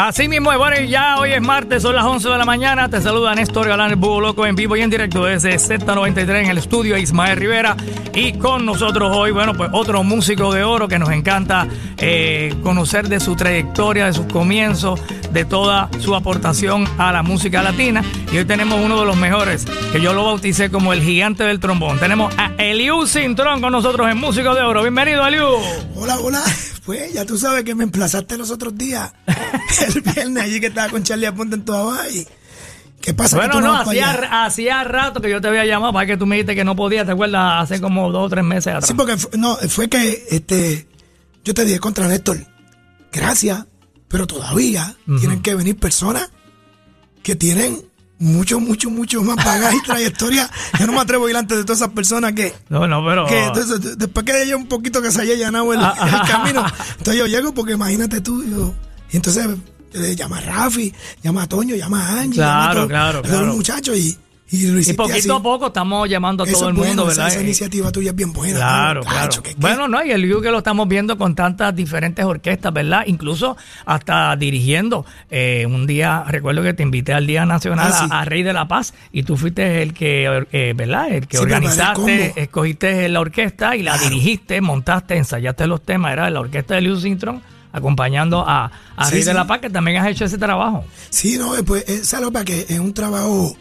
Así mismo, bueno, ya hoy es martes, son las 11 de la mañana. Te saluda Néstor Galán, el Búho Loco, en vivo y en directo desde Z93 en el estudio Ismael Rivera. Y con nosotros hoy, bueno, pues otro músico de oro que nos encanta eh, conocer de su trayectoria, de sus comienzos, de toda su aportación a la música latina. Y hoy tenemos uno de los mejores, que yo lo bauticé como el gigante del trombón. Tenemos a Eliu Cintrón con nosotros en Músico de Oro. Bienvenido, Eliu. Hola, hola. Pues ya tú sabes que me emplazaste los otros días, el viernes allí que estaba con Charlie Aponte en tu y ¿Qué pasa? Bueno, no, hacía, hacía rato que yo te había llamado para que tú me dijiste que no podías, ¿te acuerdas? Hace como dos o tres meses atrás. Sí, porque no, fue que este, yo te dije contra Néstor, gracias, pero todavía tienen que venir personas que tienen mucho, mucho, mucho más bagaje y trayectoria. Yo no me atrevo a ir antes de todas esas personas que. No, no, pero. Que entonces, después que haya un poquito que se haya llanado el, ah, ah, el camino, entonces yo llego porque imagínate tú. y entonces llama a Rafi, llama a Toño, llama a Angie. Claro, claro, claro. los muchachos y y, poquito a poco estamos llamando a todo el mundo, ¿verdad? Esa, iniciativa tuya es bien buena. Claro, claro. bueno, no, y el view que lo estamos viendo con tantas diferentes orquestas, ¿verdad? Incluso hasta dirigiendo. Eh, un día, recuerdo que te invité al Día Nacional ah, a, Rey de la Paz y tú fuiste el que, eh, ¿verdad? El que organizaste, escogiste la orquesta y la dirigiste, montaste, ensayaste los temas, era la orquesta de Liu Sintron acompañando a, Rey de la Paz, que también has hecho ese trabajo. Sí, no, pues, es, para que es un trabajo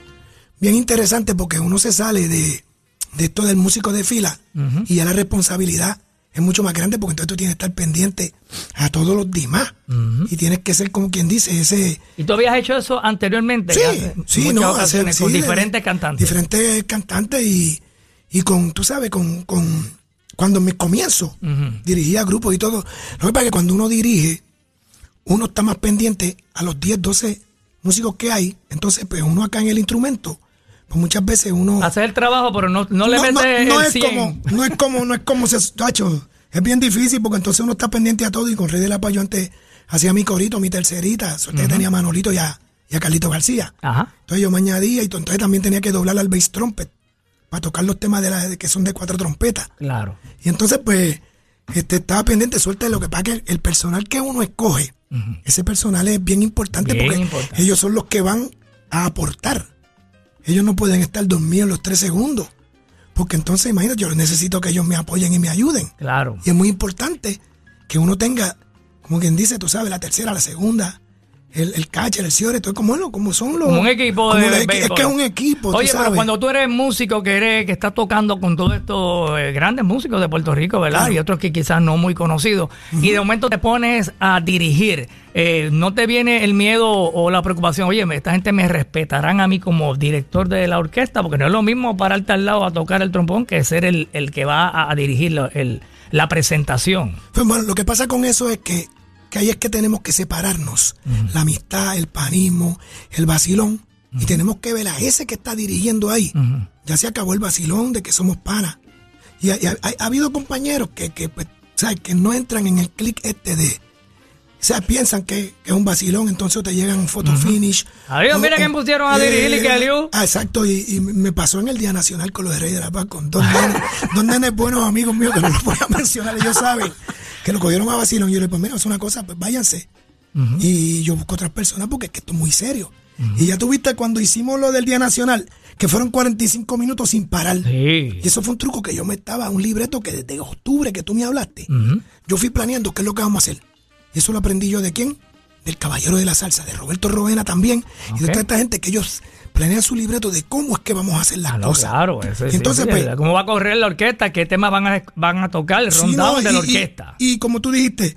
bien interesante porque uno se sale de, esto del músico de fila y ya la responsabilidad es mucho más grande porque entonces tú tienes que estar pendiente a todos los demás y tienes que ser como quien dice ese... ¿Y tú habías hecho eso anteriormente? Sí, sí, no, hacer, con diferentes cantantes. Diferentes cantantes y, y con, tú sabes, con, con cuando me comienzo dirigía grupos y todo. Lo que pasa es que cuando uno dirige, uno está más pendiente a los 10, 12 músicos que hay, entonces pues uno acá en el instrumento pues muchas veces uno hace el trabajo pero no, no, le mete no, es como no es como no es como se es bien difícil porque entonces uno está pendiente a todo y con Rey de la Paz yo antes hacía mi corito mi tercerita suerte tenía a Manolito y a, Carlito García. Ajá. entonces yo me añadía y entonces también tenía que doblar al bass trumpet para tocar los temas de la, que son de cuatro trompetas. Claro. Y entonces pues este, estaba pendiente suerte de lo que pasa que el, personal que uno escoge ese personal es bien importante porque ellos son los que van a aportar ellos no pueden estar dormidos los tres segundos. Porque entonces, imagínate, yo necesito que ellos me apoyen y me ayuden. Claro. Y es muy importante que uno tenga, como quien dice, tú sabes, la tercera, la segunda, el, el catcher, el cierre, todo como, como son los. Como un equipo de. es que es un equipo. Oye, pero cuando tú eres músico que eres, que estás tocando con todos estos eh, grandes músicos de Puerto Rico, ¿verdad? Y otros que quizás no muy conocidos, y de momento te pones a dirigir, eh, ¿no te viene el miedo o la preocupación? Oye, esta gente me respetarán a mí como director de la orquesta, porque no es lo mismo pararte al lado a tocar el trombón que ser el, el que va a, dirigir el, la presentación. Pues bueno, lo que pasa con eso es que que ahí es que tenemos que separarnos. La amistad, el panismo, el vacilón. Y tenemos que ver a ese que está dirigiendo ahí. Ya se acabó el vacilón de que somos panas. Y, ha, habido compañeros que, que, pues, que no entran en el clic este de... O sea, piensan que, es un vacilón, entonces te llegan un photo finish. Adiós, mira quién pusieron a dirigir y que alió. Ah, exacto, y, me pasó en el Día Nacional con los de Rey de la Paz, con dos nenes, dos nenes buenos amigos míos que no los voy a mencionar, ellos saben que lo cogieron a vacilón. Y yo le dije, pues mira, es una cosa, pues váyanse. Y yo busco otras personas porque es que esto es muy serio. Y ya tuviste cuando hicimos lo del Día Nacional, que fueron 45 minutos sin parar. Y eso fue un truco que yo me estaba, un libreto que desde octubre que tú me hablaste, yo fui planeando qué es lo que vamos a hacer. Y eso lo aprendí yo de quién? Del Caballero de la Salsa, de Roberto Rovena también. Y de toda esta gente que ellos planean su libreto de cómo es que vamos a hacer las ah, cosas. Claro, eso es Entonces, pues, ¿Cómo va a correr la orquesta? ¿Qué temas van a, van a tocar? El rundown de la orquesta. Y, como tú dijiste,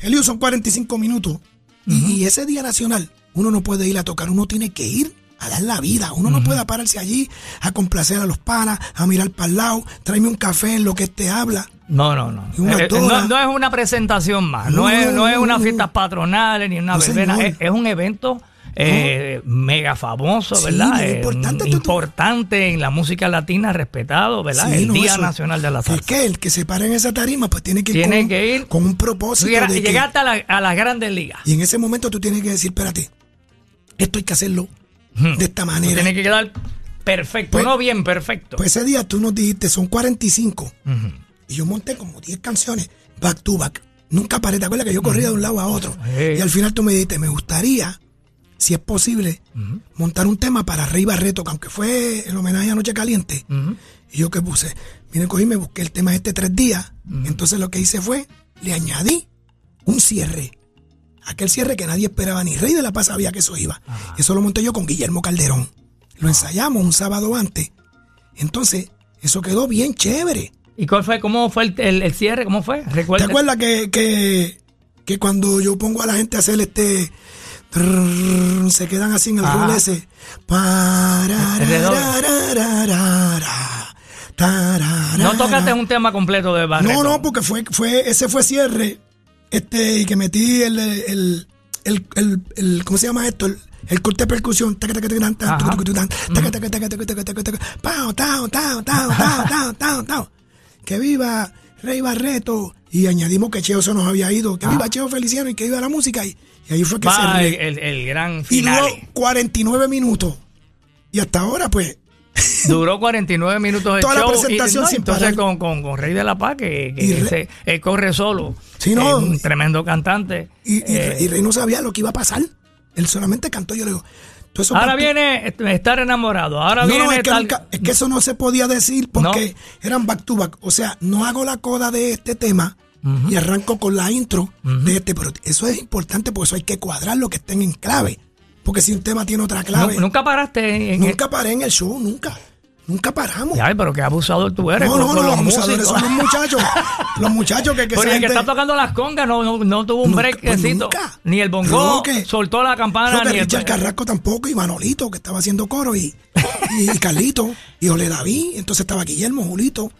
Elio son 45 minutos. y, ese día nacional, uno no puede ir a tocar, uno tiene que ir a dar la vida. Uno no puede pararse allí a complacer a los panas, a mirar para el lado, tráeme un café en lo que te habla. No, no, no. Eh, no, es una presentación más, no, es, no es una fiesta patronal ni una verbena, es, un evento eh, mega famoso, ¿verdad? Eh, importante, en la música latina, respetado, ¿verdad? el Día Nacional de la Salsa. Es que el que se para en esa tarima, pues tiene que ir, con, que ir con un propósito. Y llegaste a, la, a las grandes ligas. Y en ese momento tú tienes que decir, espérate, esto hay que hacerlo de esta manera. Tiene que quedar perfecto, pues, no bien perfecto. Pues ese día tú nos dijiste, son 45. Y yo monté como 10 canciones back to back. Nunca paré, ¿te acuerdas que yo corría de un lado a otro? Y al final tú me dijiste, me gustaría, si es posible, montar un tema para Rey Barreto, que aunque fue el homenaje a Noche Caliente. Y yo qué puse, vine, cogí, me busqué el tema este tres días. Entonces lo que hice fue, le añadí un cierre. Aquel cierre que nadie esperaba, ni Rey de la Paz sabía que eso iba. Eso lo monté yo con Guillermo Calderón. Lo ensayamos un sábado antes. Entonces, eso quedó bien chévere. ¿Y cuál fue? ¿Cómo fue el, el- el cierre? ¿Cómo fue? ¿Te Recuerda. acuerdas que, que, que cuando yo pongo a la gente a hacer este... se quedan así en el rol ese. No tocaste un tema completo de Barreto. No, no, porque fue, fue, ese fue cierre, este, y que metí el, el, el, el, el- ¿cómo se llama esto? El, el corte de percusión, taca, taca, taca, taca, taca, taca, taca, taca, taca, taca, pao, tao, tao, tao, tao, tao, tao, tao. Que viva Rey Barreto. Y añadimos que Cheo se nos había ido. Que viva Cheo Feliciano y que viva la música. Y, y ahí fue que Va el, el- el gran Y final. duró 49 minutos. Y hasta ahora, pues, Duró 49 minutos de Toda la presentación y, no, sin entonces parar. con, con, con Rey de la Paz, que, él corre solo. Sí, no. Es un tremendo cantante. y, y, Eh, y Rey no sabía lo que iba a pasar. Él solamente cantó. Yo le digo, ahora viene est- estar enamorado. Ahora No, viene no, es que, tal- nunca- es que eso no se podía decir porque eran back to back. O sea, no hago la coda de este tema y arranco con la intro de este, pero eso es importante porque eso hay que cuadrarlo que estén en clave. Porque si un tema tiene otra clave, Nu- nunca paraste en nunca paré en el show, nunca. Nunca paramos. Ay, pero qué abusador tú eres. no, no, no, los abusadores son los muchachos. los muchachos que, que esa el que está tocando las congas no, no, no tuvo un Nunca, breakcito. pues. Ni el bongo que- soltó la campana. Ni el- Richard Carrasco tampoco, y Manolito, que estaba haciendo coro, y, y, y Carlito, y Ole David, entonces estaba Guillermo, Julito,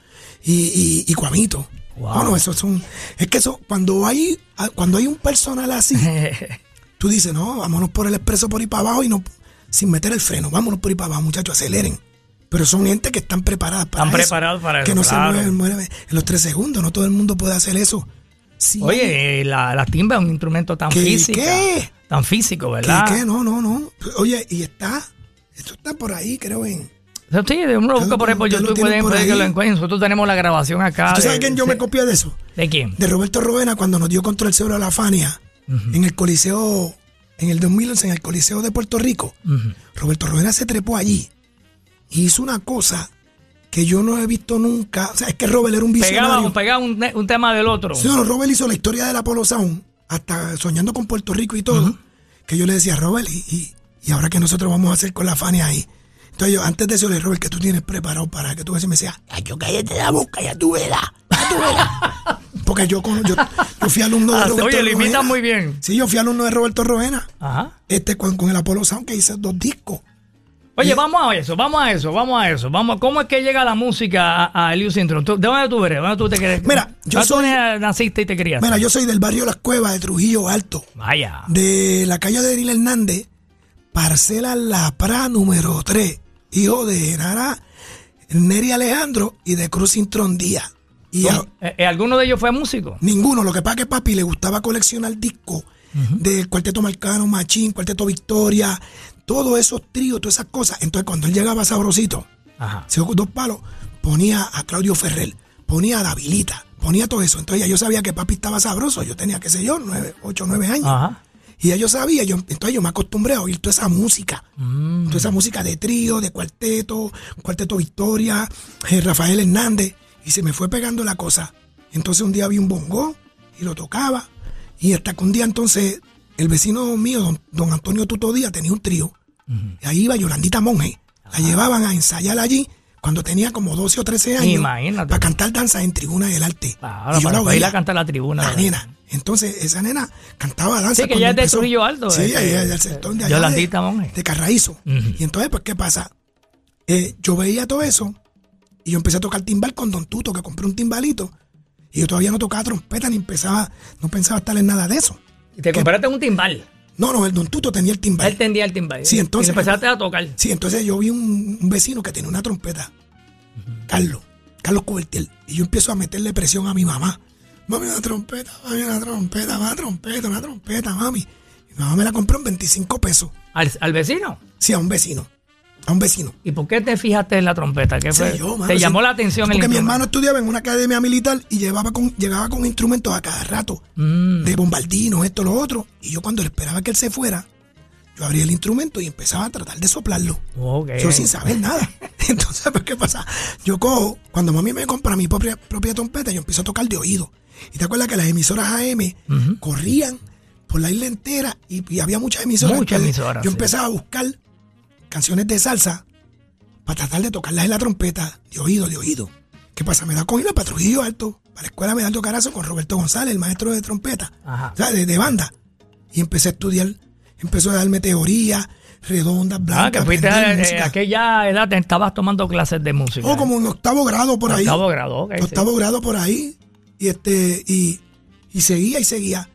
y, y, y Cuamito. Wow. Bueno, eso es un. Es que eso, cuando hay, cuando hay un personal así, tú dices, no, vámonos por el expreso por ahí para abajo y no, sin meter el freno, vámonos por ahí para abajo, muchachos, aceleren. Pero son gente que están preparadas para Están eso. preparados para Que eso, no claro. se mueven, mueven en los tres segundos, no todo el mundo puede hacer eso. Sí, Oye, la, la timba es un instrumento tan ¿Qué, físico. qué? Tan físico, ¿qué, ¿verdad? qué? No, no, no. Oye, y está, esto está por ahí, creo, en. Sí, de uno lo busca por ahí por YouTube, pueden, por que lo encuentren. Nosotros tenemos la grabación acá. ¿Tú sabes de- quién yo de- me copié de eso? ¿De quién? De Roberto Rovena cuando nos dio contra el cebro a la Fania en el Coliseo, en el 2011, en el Coliseo de Puerto Rico. Roberto Rovena se trepó allí y hizo una cosa que yo no he visto nunca. O sea, es que Robert era un Pegaba, visionario. un, pegaba un, un tema del otro. Sí, no, Robert hizo la historia del Apolo Sound, hasta soñando con Puerto Rico y todo. Que yo le decía, Robert, y, y, y ahora que nosotros vamos a hacer con la Fania ahí. Entonces yo, antes de eso, le dije, Robert, que tú tienes preparado para que tú veas? Y me decía, "Ay, yo cállate la boca, ya tú verás. Porque yo, yo, yo fui alumno de Ah, Roberto oye, lo imitas Roena. muy bien. Sí, yo fui alumno de Roberto Roena. Ajá. Este, con, con el Apolo Sound, que hice dos discos. Oye, vamos a eso, vamos a eso, vamos a eso. Vamos, ¿Cómo es que llega la música a, a? ¿Tú- ¿De dónde tú eres? ¿De dónde tú te querías? Mira, yo ¿Dónde tú soy- naciste y te querías? Mira, yo soy del barrio Las Cuevas de Trujillo Alto. Vaya. de la calle de Eril Hernández, parcela La Pra número 3, hijo de Nara, Neri Alejandro y de Cruz Intrón Díaz. Y a- Eh, eh, ¿Alguno de ellos fue músico? ninguno, lo que pasa es que papi le gustaba coleccionar discos del Cuarteto Marcano, Machín, Cuarteto Victoria, todos esos tríos, todas esas cosas. Entonces cuando él llegaba a Sabrosito, Ajá. se dos palos, ponía a Claudio Ferrer, ponía a Davilita, ponía todo eso. Entonces ya yo sabía que papi estaba sabroso, yo tenía, qué sé yo, nueve, ocho, nueve años. Ajá. Y ya yo sabía, yo, entonces yo me acostumbré a oír toda esa música. Mm. Toda esa música de trío, de cuarteto, cuarteto Victoria, eh, Rafael Hernández. Y se me fue pegando la cosa. Entonces un día vi un bongo y lo tocaba. Y hasta que un día entonces el vecino mío, don, don Antonio Tuto Díaz, tenía un trío. Y ahí iba Yolandita Monge. La llevaban a ensayar allí cuando tenía como 12 o 13 años. Imagínate. Para cantar danza en Tribuna del Arte. Claro, y yo para, la para ir oía. a cantar la tribuna. La nena. Entonces, esa nena cantaba danza. Sí, que ya es de. Trujillo Alto, Sí, este, ella es del sector de allá. Yolandita de, Monge. de Carraízo. Y entonces, pues, ¿qué pasa? Eh, yo veía todo eso y yo empecé a tocar timbal con Don Tuto, que compré un timbalito. Y yo todavía no tocaba trompeta ni empezaba, no pensaba estar en nada de eso. Y te compraste un timbal. No, no, el Don Tuto tenía el timbal. Él tendía el timbal. Sí, entonces- Y empezaste a tocar. Sí, entonces yo vi un, un vecino que tenía una trompeta. Carlos, Carlos Cubertiel. Y yo empiezo a meterle presión a mi mamá. Mami, una trompeta, mami, una trompeta, una trompeta, una trompeta, mami. Mi mamá me la compró en 25 pesos. ¿Al, al vecino? Sí, a un vecino. A un vecino. ¿Y por qué te fijaste en la trompeta? ¿Qué fue? Sí, yo, mano, ¿Te sí. llamó la atención el Porque mi hermano estudiaba en una academia militar y llevaba con, llegaba con instrumentos a cada rato, Mm. de bombardinos, esto, lo otro. Y yo cuando esperaba que él se fuera, yo abría el instrumento y empezaba a tratar de soplarlo. Ok. Yo sin saber nada. Entonces, pues, ¿qué pasa? Yo cojo, cuando mami me compra mi propia, propia trompeta, yo empiezo a tocar de oído. Y te acuerdas que las emisoras AM corrían por la isla entera y, y había muchas emisoras. Muchas emisoras, Yo sí. empezaba a buscar canciones de salsa para tratar de tocarlas en la trompeta de oído, de oído. ¿Qué pasa? Me da con irme para Trujillo Alto, para la escuela Medallo Carazo con Roberto González, el maestro de trompeta, Ajá. o sea, de, de banda. Y empecé a estudiar, empezó a darme teoría, redondas, blancas. Ah, que fuiste a aquella edad, te estabas tomando clases de música. Oh, como en octavo grado por ahí. Octavo grado, ok, sí. Octavo grado por ahí. Y este, y, y seguía y seguía.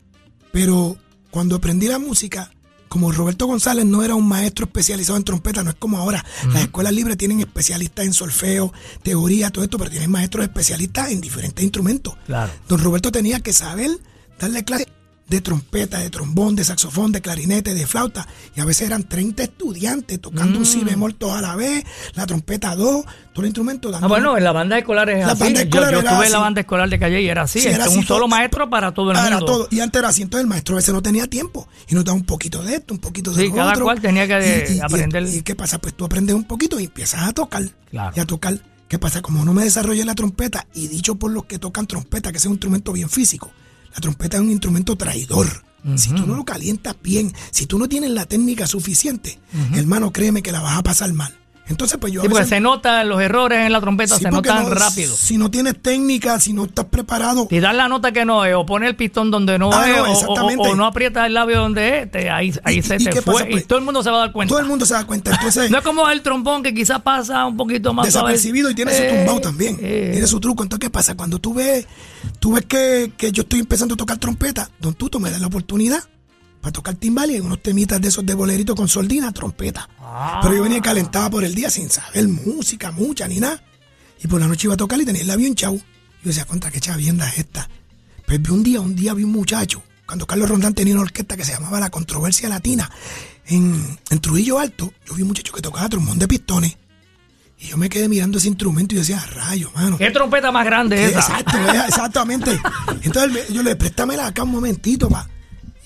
Pero cuando aprendí la música, como Roberto González no era un maestro especializado en trompeta, no es como ahora. Las escuelas libres tienen especialistas en solfeo, teoría, todo esto, pero tienen maestros especialistas en diferentes instrumentos. Claro. Don Roberto tenía que saber darle clase de trompeta, de trombón, de saxofón, de clarinete, de flauta. Y a veces eran 30 estudiantes tocando un si bemol todos a la vez, la trompeta dos, todo el instrumento dando Ah, bueno, en la banda escolar es La así. banda Yo- escolar yo, era estuve en la banda escolar de Calle y era así. Sí, este, era un solo maestro para todo el para mundo. todo. Y antes era así, entonces el maestro a veces no tenía tiempo. Y nos daba un poquito de esto, un poquito de Sí, cada otro. cual tenía que Y- y- aprender. Y, qué pasa? Pues tú aprendes un poquito y empiezas a tocar. Claro. Y a tocar. ¿Qué pasa? Como no me desarrollé la trompeta, y dicho por los que tocan trompeta, que es un instrumento bien físico, la trompeta es un instrumento traidor. Si tú no lo calientas bien, si tú no tienes la técnica suficiente, hermano, créeme que la vas a pasar mal. Entonces, pues yo Sí, porque veces- se notan los errores en la trompeta, Sí, se notan no- rápido. Si no tienes técnica, si no estás preparado, Si das la nota que no es, o pones el pistón donde no Ah, es, no, o- o, exactamente. o no aprietas el labio donde es, te- ahí, ahí ¿Y- se y te fue. pasa, pues? y todo el mundo se va a dar cuenta. todo el mundo se da cuenta. Entonces, No es como el trombón que quizás pasa un poquito más desapercibido y tiene su Eh, tumbao también. eh. Tiene su truco. Entonces, ¿qué pasa? Cuando tú ves, tú ves que, que yo estoy empezando a tocar trompeta, don Tuto me da la oportunidad para tocar timbal y unos temitas de esos de bolerito con soldina, trompeta. Ah. Pero yo venía calentada por el día sin saber música, mucha, ni nada. Y por la noche iba a tocar y tenía el labio hinchado. Yo decía, contra qué chavienda es esta. Pues vi un día, un día vi un muchacho, cuando Carlos Rondán tenía una orquesta que se llamaba La Controversia Latina, en, en Trujillo Alto, yo vi un muchacho que tocaba trombón de pistones. Y yo me quedé mirando ese instrumento y decía, rayo, mano. ¿Qué trompeta más grande es esa? Exacto, exactamente. Entonces yo le préstamela acá un momentito, pa.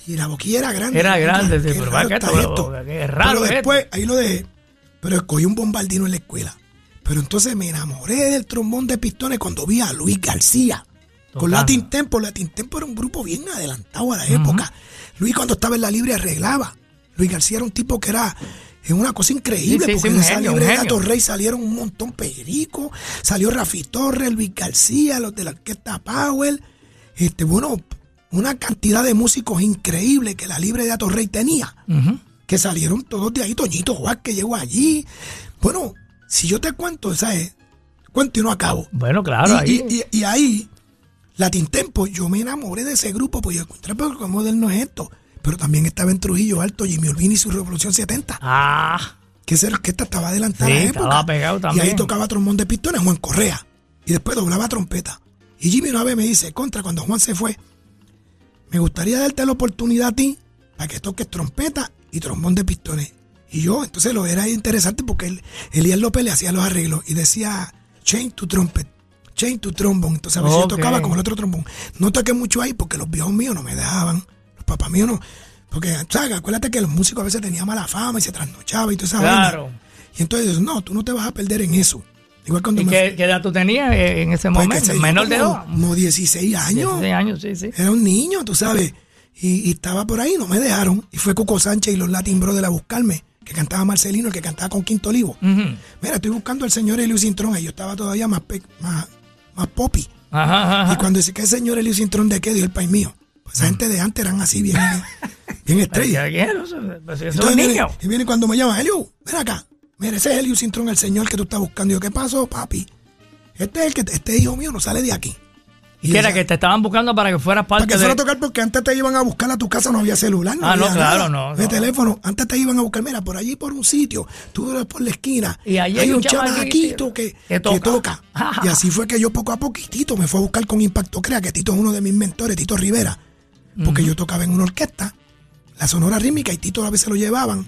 Y la boquilla era grande. Era grande, sí, pero raro está que esto. qué raro Pero es después, ahí lo dejé. Pero escogí un bombardino en la escuela. Pero entonces me enamoré del trombón de pistones cuando vi a Luis García. Con. Latin Tempo. Latin Tempo era un grupo bien adelantado a la época. Luis cuando estaba en la libre arreglaba. Luis García era un tipo que era es una cosa increíble, Sí, sí, porque sí, en esa genio, libre un de genio. Gato Rey salieron un montón Perico, salió Rafi Torres, Luis García, los de la orquesta Powell, este, bueno, una cantidad de músicos increíbles que la libre de Gato Rey tenía, Ujú. que salieron todos de ahí, Toñito Juárez que llegó allí. Bueno, si yo te cuento, ¿sabes? Cuento y no acabo. Bueno, claro, y, ahí. y- y- y ahí, Latin Tempo, yo me enamoré de ese grupo, pues yo encontré, pero qué moderno es esto. Pero también estaba en Trujillo Alto, Jimmy Olvini y su Revolución 70 Ah, que esa orquesta estaba adelantada Sí, a la época. estaba pegado Y también. ahí tocaba trombón de pistones Juan Correa. Y después doblaba trompeta. Y Jimmy una vez me dice, contra, cuando Juan se fue, me gustaría darte la oportunidad a ti para que toques trompeta y trombón de pistones. Y yo, entonces lo era interesante porque él, Elías López le hacía los arreglos y decía, chain to trumpet, chain to trombone. Entonces a veces yo tocaba como el otro trombón. No toqué mucho ahí porque los viejos míos no me dejaban, los papás míos no. Porque, ¿sabes? Acuérdate que los músicos a veces tenían mala fama y se trasnochaban y toda esa vaina. claro. Y entonces, no, tú no te vas a perder en eso. Igual cuando ¿Y me qué, qué edad tú tenías eh, en ese pues, momento? Menor de edad. Como 16 años. 16 años, sí, sí. Era un niño, tú sabes. Y, y estaba por ahí, no me dejaron. Y fue Coco Sánchez y los Latin Brothers a buscarme, que cantaba Marcelino, el que cantaba con Quinto Olivo. Mira, estoy buscando al señor Elio Cintrón. Y yo estaba todavía más, pe- más, más popi. Ajá, ajá. Y cuando dice que el señor Elio Cintrón de qué, dio el país mío. Pues esa gente de antes eran así, bien, bien estrellas. Pues, y viene cuando me llama, Helio, ven acá. Mira, ese es Helio Cintrón, el señor que tú estás buscando. Y yo, ¿qué pasó, papi? Este es el que, este hijo mío no sale de aquí. ¿Y qué era? Que te estaban buscando para que fueras Para parte que fuera a de... tocar porque antes te iban a buscar a tu casa, no había celular, no Ah, no, había claro, nada no, De no. teléfono, antes te iban a buscar, mira, por allí por un sitio, tú eres por la esquina, Y allí hay un chamaquito que, que que toca. toca. Y así fue que yo poco a poquitito me fue a buscar con Impacto Crea, que Tito es uno de mis mentores, Tito Rivera, porque yo tocaba en una orquesta, la Sonora Rítmica, y Tito a veces lo llevaban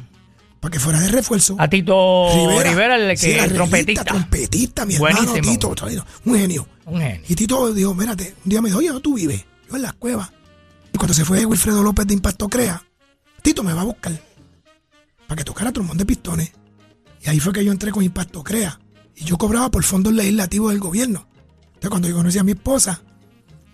para que fuera de refuerzo. A Tito Rivera, el que Sí, el trompetista. trompetista, mi Buenísimo. hermano Tito, un genio. Un genio. Y Tito dijo, mírate, un día me dijo, oye, ¿dónde tú vives? Yo en las cuevas. Y cuando se fue Wilfredo López de Impacto Crea, Tito me va a buscar para que tocara trombón de pistones. Y ahí fue que yo entré con Impacto Crea. Y yo cobraba por fondos legislativos del gobierno. Entonces cuando yo conocí a mi esposa,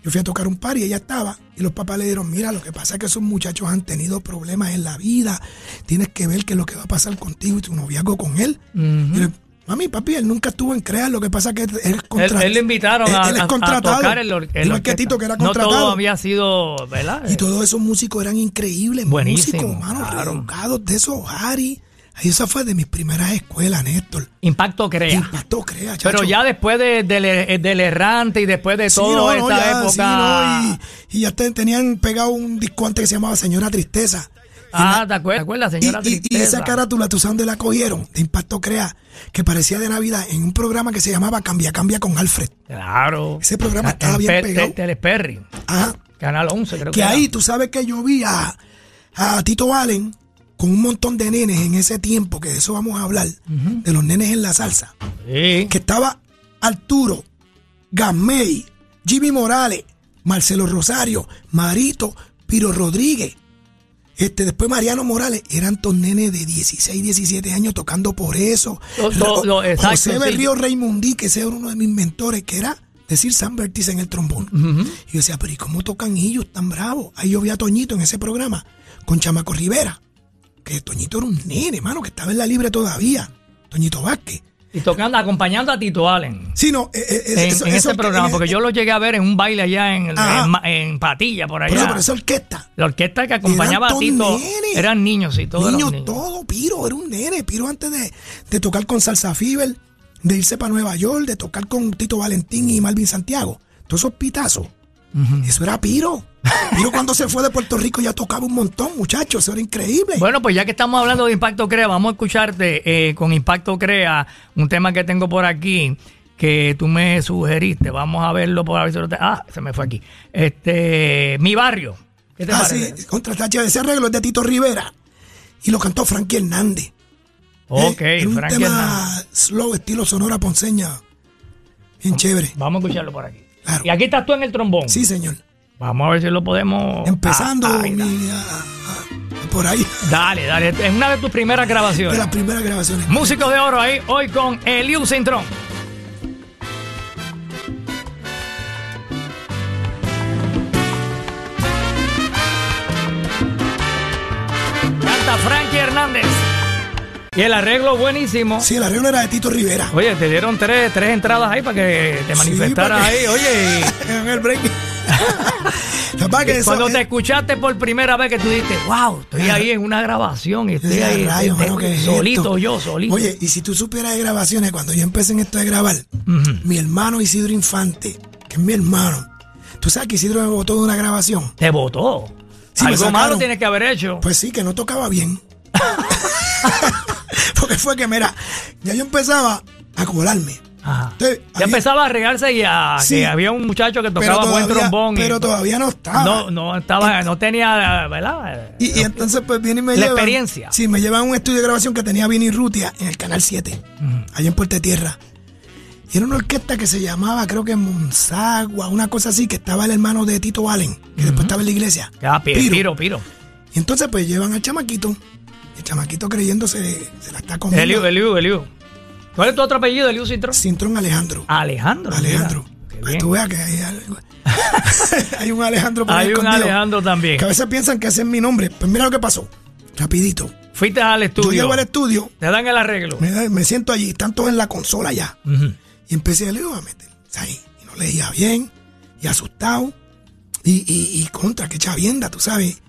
yo fui a tocar un par y ella estaba. Y los papás le dijeron, mira, lo que pasa es que esos muchachos han tenido problemas en la vida. Tienes que ver qué es lo que va a pasar contigo y tu noviazgo con él. Y yo le- Mami, papi, él nunca estuvo en CREA, lo que pasa es que él es Él, contratado. él le invitaron Él- a, él es a- a contratado. tocar el, el que orquesta. Tito, que era No contratado. todo había sido, ¿verdad? Y todos esos músicos eran increíbles. Buenísimo, músicos, mano, claro. de esos Harry. Ahí esa fue de mis primeras escuelas, Néstor. Impacto crea. Impacto crea, chacho. Pero ya después de- del, eh, del errante y después de Sí, toda no, no, esta ya, época. sí, no, y, y ya te- tenían pegado un disco antes que se llamaba Señora Tristeza. Ah, la- ¿te acuerdas, ¿te acuerdas, y, señora y- y Tristeza? esa carátula, tú sabes dónde la cogieron, de Impacto Crea, que parecía de Navidad, en un programa que se llamaba Cambia Cambia con Alfred. Claro. Ese programa estaba en bien Pe- pegado. Te- Teleperry. Ajá. Canal 11, creo que. Que era. ahí tú sabes que yo vi a, a Tito Allen con un montón de nenes en ese tiempo, que de eso vamos a hablar, de los nenes en la salsa. Sí. Que estaba Arturo, Gamay, Jimmy Morales, Marcelo Rosario, Marito, Piro Rodríguez. Este, después Mariano Morales, eran todos nenes de 16, 17 años tocando por eso. Lo- lo- lo- exacto, José sí. Berrío Raymondí, que ese era uno de mis mentores, que era decir San Bertis en el trombón. Y yo decía, pero ¿y cómo tocan ellos tan bravos? Ahí yo vi a Toñito en ese programa con Chamaco Rivera. Que Toñito era un nene, mano, que estaba en la libre todavía. Toñito Vázquez. Y tocando, acompañando a Tito Allen. Sí, no, eh, eh, En, eso- en eso- ese programa, porque yo lo llegué a ver en un baile allá en, en, Patilla, por allá. por esa orquesta. La orquesta que acompañaba a Tito eran niños y todos niños, niños. todo, Piro, era un nene. Piro antes de, de tocar con Salsa Fever, de irse para Nueva York, de tocar con Tito Valentín y Malvin Santiago. Todos esos pitazos. Eso era Piro. Piro cuando se fue de Puerto Rico ya tocaba un montón, muchachos. Eso era increíble. Bueno, pues ya que estamos hablando de Impacto Crea, vamos a escucharte eh, con Impacto Crea un tema que tengo por aquí que tú me sugeriste. Vamos a verlo por a ver si lo te- Ah, se me fue aquí. Este, mi barrio. ¿Qué te Ah, parece? sí, contra Tacha, ese arreglo es de Tito Rivera. Y lo cantó Frankie Hernández. Ok, Eh, era un Frankie tema Hernández. slow, estilo sonora ponceña. Bien chévere. Vamos a escucharlo por aquí. Claro. Y aquí estás tú en el trombón. Sí, señor. Vamos a ver si lo podemos. Empezando Ah, ahí está. mi- a- a- por ahí, Dale, dale. Es una de tus primeras de grabaciones. las primeras grabaciones. Músicos de oro ahí, hoy con Eliu Cintrón. Canta Frankie Hernández. Y el arreglo buenísimo. Sí, el arreglo era de Tito Rivera. Oye, te dieron tres, tres entradas ahí para que te manifestaras que- ahí. Oye, en el break. Que eso cuando te escuchaste por primera vez que tú dijiste, wow, estoy ahí en una grabación estoy Ya, ahí rayos, este, mano, ¿qué es solito esto? yo, solito. Oye, y si tú supieras de grabaciones, cuando yo empecé en esto de grabar, mi hermano Isidro Infante, que es mi hermano, tú sabes que Isidro me botó de una grabación. Te votó. Sí, Algo malo tienes que haber hecho. Pues sí, que no tocaba bien. Porque fue que, mira, ya yo empezaba a colarme. Ajá. Entonces, ya había- empezaba a regarse y a Sí. que había un muchacho que tocaba buen trombón. y- pero todavía no estaba. no, no estaba, no tenía, ¿verdad? Y, y entonces pues viene y me La llevan. experiencia. Sí, me llevan a un estudio de grabación que tenía Vini Rutia en el Canal 7, allá en Puerto Tierra. Y era una orquesta que se llamaba, creo que Monsagua, una cosa así, que estaba el hermano de Tito Allen, que después estaba en la iglesia. Ah, pi- Piro. piro, piro. Y entonces pues llevan al chamaquito, el chamaquito creyéndose, se la está comiendo. Eliu, Eliu, Eliu. ¿Cuál es tu otro apellido, Eliu Cintrón? Cintrón Alejandro. Alejandro. Alejandro. Qué que tú veas que hay, algo- hay un Alejandro por ahí Hay un Alejandro también. Que a veces piensan que ese es mi nombre. Pues mira lo que pasó. Rapidito. Fuiste al Yo estudio. llego al estudio, Te dan el arreglo. me, me siento allí, están todos en la consola ya. Y empecé a leer, a meter ahí. Y no leía bien, y asustado. Y, y, y contra, que chavienda, tú sabes.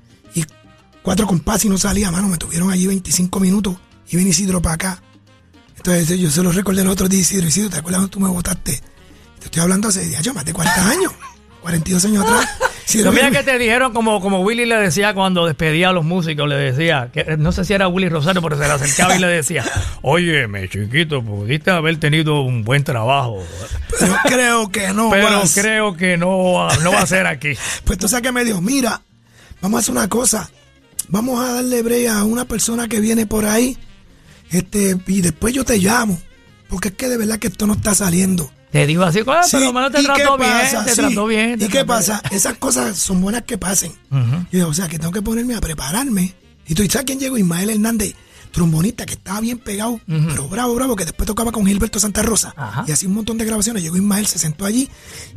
Cuatro compases y no salía, mano. Me tuvieron allí 25 minutos y ven Isidro para acá. Entonces yo se lo recordé los otros días, Isidro. Isidro, ¿te acuerdas cuando tú me votaste? Te estoy hablando hace ya, yo más de 40 años. 42 años atrás. Isidro, No, mira que te dijeron como, como Willy le decía cuando despedía a los músicos, le decía, que no sé si era Willy Rosario, pero se le acercaba y le decía, óyeme, chiquito, pudiste haber tenido un buen trabajo, pero creo que no. pero vas. creo que no, no va a ser aquí. Pues tú sabes que me dijo, mira, vamos a hacer una cosa. Vamos a darle brea a una persona que viene por ahí, este, y después yo te llamo, porque es que de verdad que esto no está saliendo. Te digo así, pues, Sí, pero menos te ¿y qué trató bien, te Sí, trató bien. te ¿Y qué pasa? Esas cosas son buenas que pasen. Y yo, o sea, que tengo que ponerme a prepararme. Y tú sabes quién llegó, Ismael Hernández, trombonista, que estaba bien pegado, pero bravo, bravo, que después tocaba con Gilberto Santa Rosa. Ajá. Y hacía un montón de grabaciones. Llegó Ismael, se sentó allí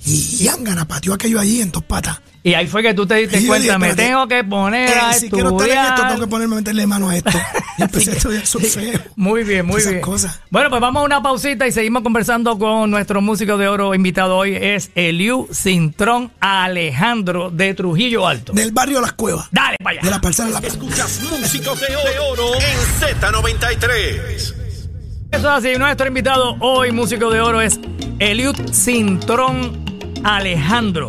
y, y Ángana pateó aquello allí en dos patas. Y ahí fue que tú te diste cuenta, dije, me tengo que poner Eh, a si quiero estar en esto, tengo que ponerme a meterle mano a esto. Y empecé a estudiar solfeo. Muy bien, muy Esas bien. cosas. Bueno, pues vamos a una pausita y seguimos conversando con nuestro músico de oro invitado hoy. Es Eliu Cintrón Alejandro de Trujillo Alto. Del barrio Las Cuevas. Dale para De la parcela La Escuchas músicos de oro en Z93. Eso es así. Nuestro invitado hoy, músico de oro, es Eliud Cintrón Alejandro.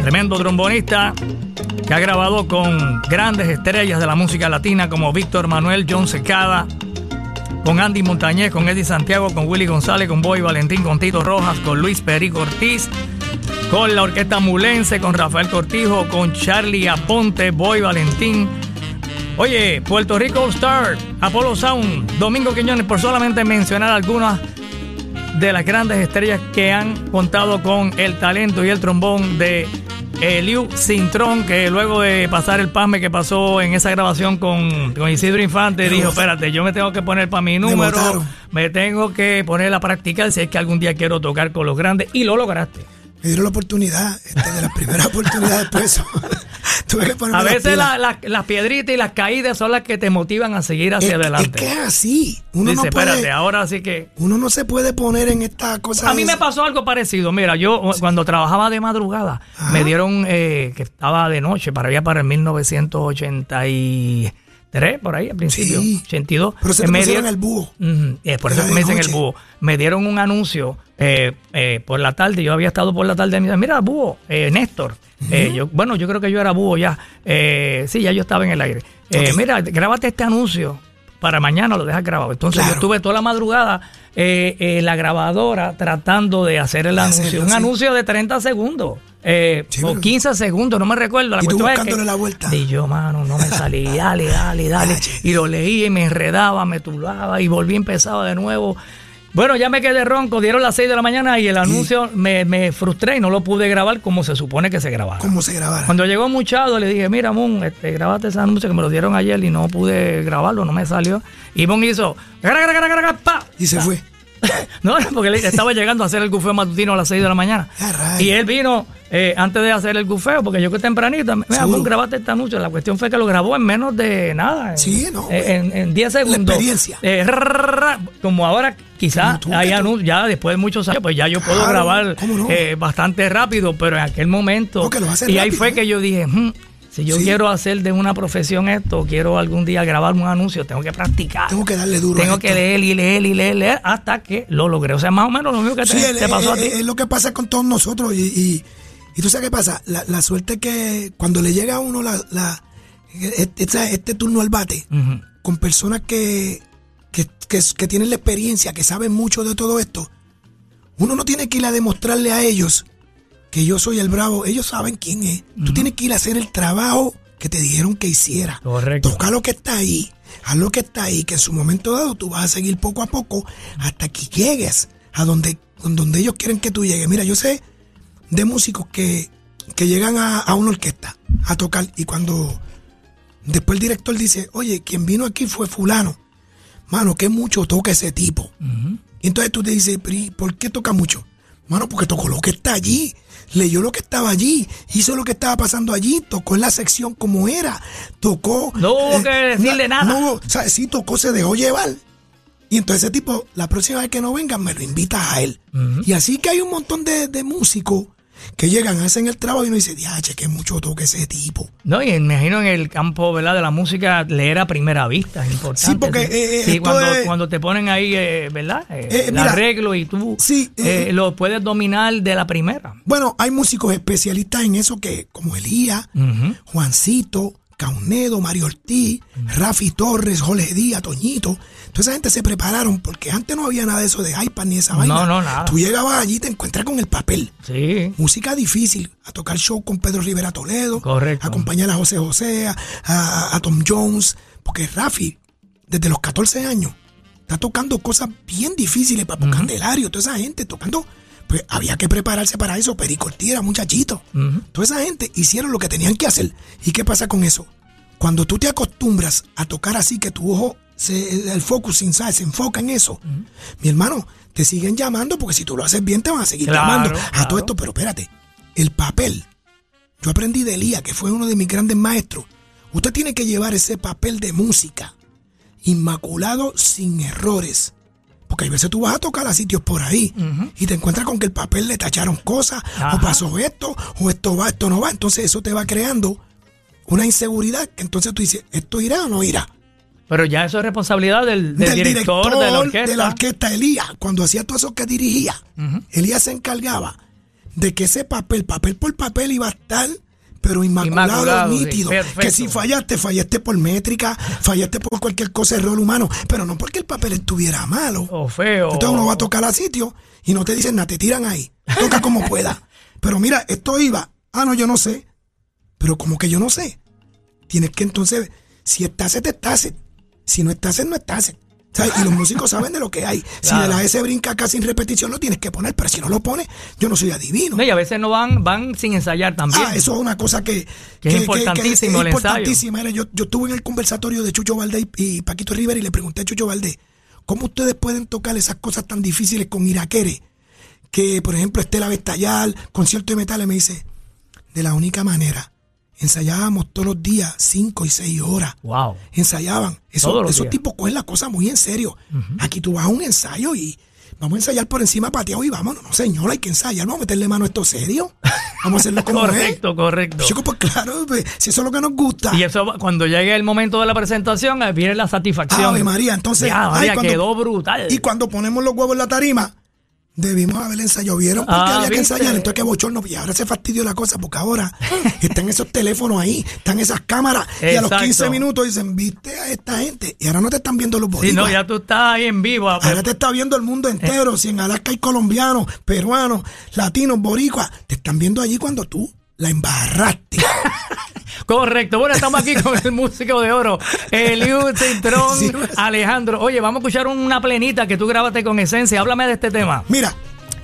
Tremendo trombonista que ha grabado con grandes estrellas de la música latina como Víctor Manuel, John Secada, con Andy Montañez, con Eddie Santiago, con Willy González, con Boy Valentín, con Tito Rojas, con Luis Perico Ortiz, con la Orquesta Mulense, con Rafael Cortijo, con Charlie Aponte, Boy Valentín. Oye, Puerto Rico All Star, Apollo Sound, Domingo Quiñones, por solamente mencionar algunas de las grandes estrellas que han contado con el talento y el trombón de Eliu Cintrón, que luego de pasar el pasme que pasó en esa grabación con, con Isidro Infante, dijo, espérate, yo me tengo que poner para mi número, me tengo que poner a practicar si es que algún día quiero tocar con los grandes, y lo lograste. Me dieron la oportunidad, este, de las primeras oportunidades, pues A las veces pilas. la- la- las piedritas y las caídas son las que te motivan a seguir hacia es, adelante. es que es así. Uno Dice, no puede, espérate, ahora sí que... uno no se puede poner en esta cosa. A mí me pasó algo parecido. Mira, yo cuando trabajaba de madrugada, Ajá. me dieron eh, que estaba de noche para allá para el 1983, por ahí al principio, Sí. 82. Pero se te me dieron- el búho. Eh, por eso me dicen el búho. Me dieron un anuncio eh, eh, por la tarde. Yo había estado por la tarde. y Me dicen, mira, búho, eh, Néstor. Eh, yo, bueno, yo creo que yo era búho ya. Eh, sí, ya yo estaba en el aire. Eh, Ok. Mira, grábate este anuncio. Para mañana lo dejas grabado. Entonces Claro. yo estuve toda la madrugada eh, eh, la grabadora tratando de hacer el De anuncio. hacerlo, un sí. anuncio de 30 segundos. eh, Sí, o pero- 15 segundos, no me recuerdo. La Y tú cuestión es que- buscándole la vuelta. Y yo, mano, no me salí. Dale, dale, dale. Y lo leí y me enredaba, me tulaba y volví empezaba de nuevo. Bueno, ya me quedé ronco, dieron las 6 de la mañana y el anuncio me, me frustré y no lo pude grabar como se supone que se grabara. ¿Cómo se grabara? Cuando llegó Muchado le dije, mira, Moon, este, grabaste ese anuncio que me lo dieron ayer y no pude grabarlo, no me salió. Y Moon hizo, "Gra, gra, gra, gra, gra, pa". Y se fue. No, porque le- estaba llegando a hacer el gufeo matutino a las 6 de la mañana. Ah. Y él vino eh, antes de hacer el gufeo, porque yo que tempranito, mira. Moon, grabaste este anuncio. La cuestión fue que lo grabó en menos de nada. Sí, no, En, en 10 segundos. experiencia. Eh, como ahora quizás hay anuncios, ya después de muchos años, pues ya yo puedo grabar eh, bastante rápido, pero en aquel momento. No, y ahí rápido, fue ¿eh? que yo dije, "Hmm, si yo Sí. quiero hacer de una profesión esto, quiero algún día grabar un anuncio, tengo que practicar. Tengo que darle duro. a Tengo esto. que leer y leer y leer, leer hasta que lo logré. O sea, más o menos lo mismo que te, el- te pasó a ti. es lo que pasa con todos nosotros. Y, y, y tú sabes qué pasa. La, la suerte que cuando le llega a uno la, la- este, este- turno al bate, con personas que, que, que- que tienen la experiencia, que saben mucho de todo esto, uno no tiene que ir a demostrarle a ellos que yo soy el bravo. Ellos saben quién es. Tú tienes que ir a hacer el trabajo que te dijeron que hiciera. Correcto. Toca lo que está ahí. Haz lo que está ahí, que en su momento dado tú vas a seguir poco a poco hasta que llegues a donde, donde ellos quieren que tú llegues. Mira, yo sé de músicos que, que llegan a, a una orquesta a tocar y cuando después el director dice, oye, quien vino aquí fue fulano. Mano, que mucho toca ese tipo. Entonces tú te dices, "Pero, ¿y ¿por qué toca mucho? Mano, porque tocó lo que está allí, leyó lo que estaba allí, hizo lo que estaba pasando allí, tocó en la sección como era, tocó... eh, No hubo que decirle nada. No, hubo- o sea, sí tocó, se dejó llevar. Y entonces ese tipo, la próxima vez que no vengan, me lo invitas a él. Y así que hay un montón de, de músicos que llegan, hacen el trabajo y uno dice, diache, que mucho toca ese tipo. No, y me imagino en el campo ¿verdad? de la música leer a primera vista es importante. Sí, porque, eh, eh, Sí, cuando, es- cuando te ponen ahí, eh, ¿verdad? Eh, Eh, el mira, arreglo y tú sí, lo puedes dominar de la primera. Bueno, hay músicos especialistas en eso que, como Elías. Juancito, Caunedo, Mario Ortiz, Rafi Torres, Jorge Díaz, Toñito. Toda esa gente se prepararon porque antes no había nada de eso de iPad ni esa vaina. No, no, nada. Tú llegabas allí y te encuentras con el papel. Sí. Música difícil, a tocar show con Pedro Rivera Toledo, Correcto. a acompañar a José José, a, a- a Tom Jones, porque Rafi, desde los 14 años, está tocando cosas bien difíciles, Papo Candelario, toda esa gente tocando, pues había que prepararse para eso, Perico Ortiz era muchachito, toda esa gente hicieron lo que tenían que hacer. ¿Y qué pasa con eso? Cuando tú te acostumbras a tocar así que tu ojo, se, el focusing, ¿sabes? Se enfoca en eso. Mi hermano, te siguen llamando porque si tú lo haces bien te van a seguir Claro, llamando. A claro. todo esto, pero espérate, el papel. Yo aprendí de Elías, que fue uno de mis grandes maestros. Usted tiene que llevar ese papel de música inmaculado sin errores. Porque hay veces tú vas a tocar a sitios por ahí y te encuentras con que el papel le tacharon cosas, Ajá. o pasó esto, o esto va, esto no va. Entonces eso te va creando una inseguridad que entonces tú dices, ¿esto irá o no irá? Pero ya eso es responsabilidad del, del director, de la orquesta. de la orquesta, Elías, cuando hacía todo eso que dirigía, Elías se encargaba de que ese papel, papel por papel, iba a estar, pero inmaculado, nítido. que si fallaste, fallaste por métrica, fallaste por cualquier cosa, error humano, pero no porque el papel estuviera malo. O feo. Entonces uno va a tocar a sitio y no te dicen nada, te tiran ahí. Toca como pueda. Pero mira, esto iba. Ah, no, yo no sé. Pero como que yo no sé. Tienes que entonces, si estás, te estás. Si no estás, no estás. ¿Sabes? Y los músicos saben de lo que hay. Si Claro. de la S brinca acá sin repetición, lo tienes que poner. Pero si no lo pones, yo no soy adivino. No, y a veces no van, van sin ensayar también. Ah, eso es una cosa que, Que es importantísimo importantísima. Yo, yo estuve en el conversatorio de Chucho Valdés y, y Paquito Rivera y le pregunté a Chucho Valdés, ¿cómo ustedes pueden tocar esas cosas tan difíciles con Iraquere? Que, por ejemplo, Estela Vestallar, concierto de metales, me dice, de la única manera. Ensayábamos todos los días, cinco y seis horas. Wow. Ensayaban. Eso- Todos los esos días. tipos cogen la cosa muy en serio. Aquí tú vas a un ensayo y vamos a ensayar por encima pateado y vámonos. No, señor, hay que ensayar. Vamos a meterle mano a esto serio. Vamos a hacerlo como es. Correcto, correcto. Chico, pues claro, pues, si eso es lo que nos gusta. Y eso, cuando llegue el momento de la presentación, eh, viene la satisfacción. Ave María, entonces. Ya, ay, María, cuando- quedó brutal. Y cuando ponemos los huevos en la tarima, debimos haber ensayado. ¿Vieron? Porque Ah, había que ¿viste? ensayar. Entonces, qué bochorno. Y ahora se fastidió la cosa, porque ahora están esos teléfonos ahí, están esas cámaras. Y a los Exacto. 15 minutos dicen, viste a esta gente. Y ahora no te están viendo los Sí, boricuas. no, ya tú estás ahí en vivo. Ahora te está viendo el mundo entero. Si en Alaska hay colombianos, peruanos, latinos, boricuas, te están viendo allí cuando tú la embarraste. Correcto. Bueno, estamos aquí con el músico de oro, Eliud Cintrón, Sí, pues. Alejandro. Oye, vamos a escuchar una plenita que tú grabaste con Esencia. Háblame de este tema. Mira,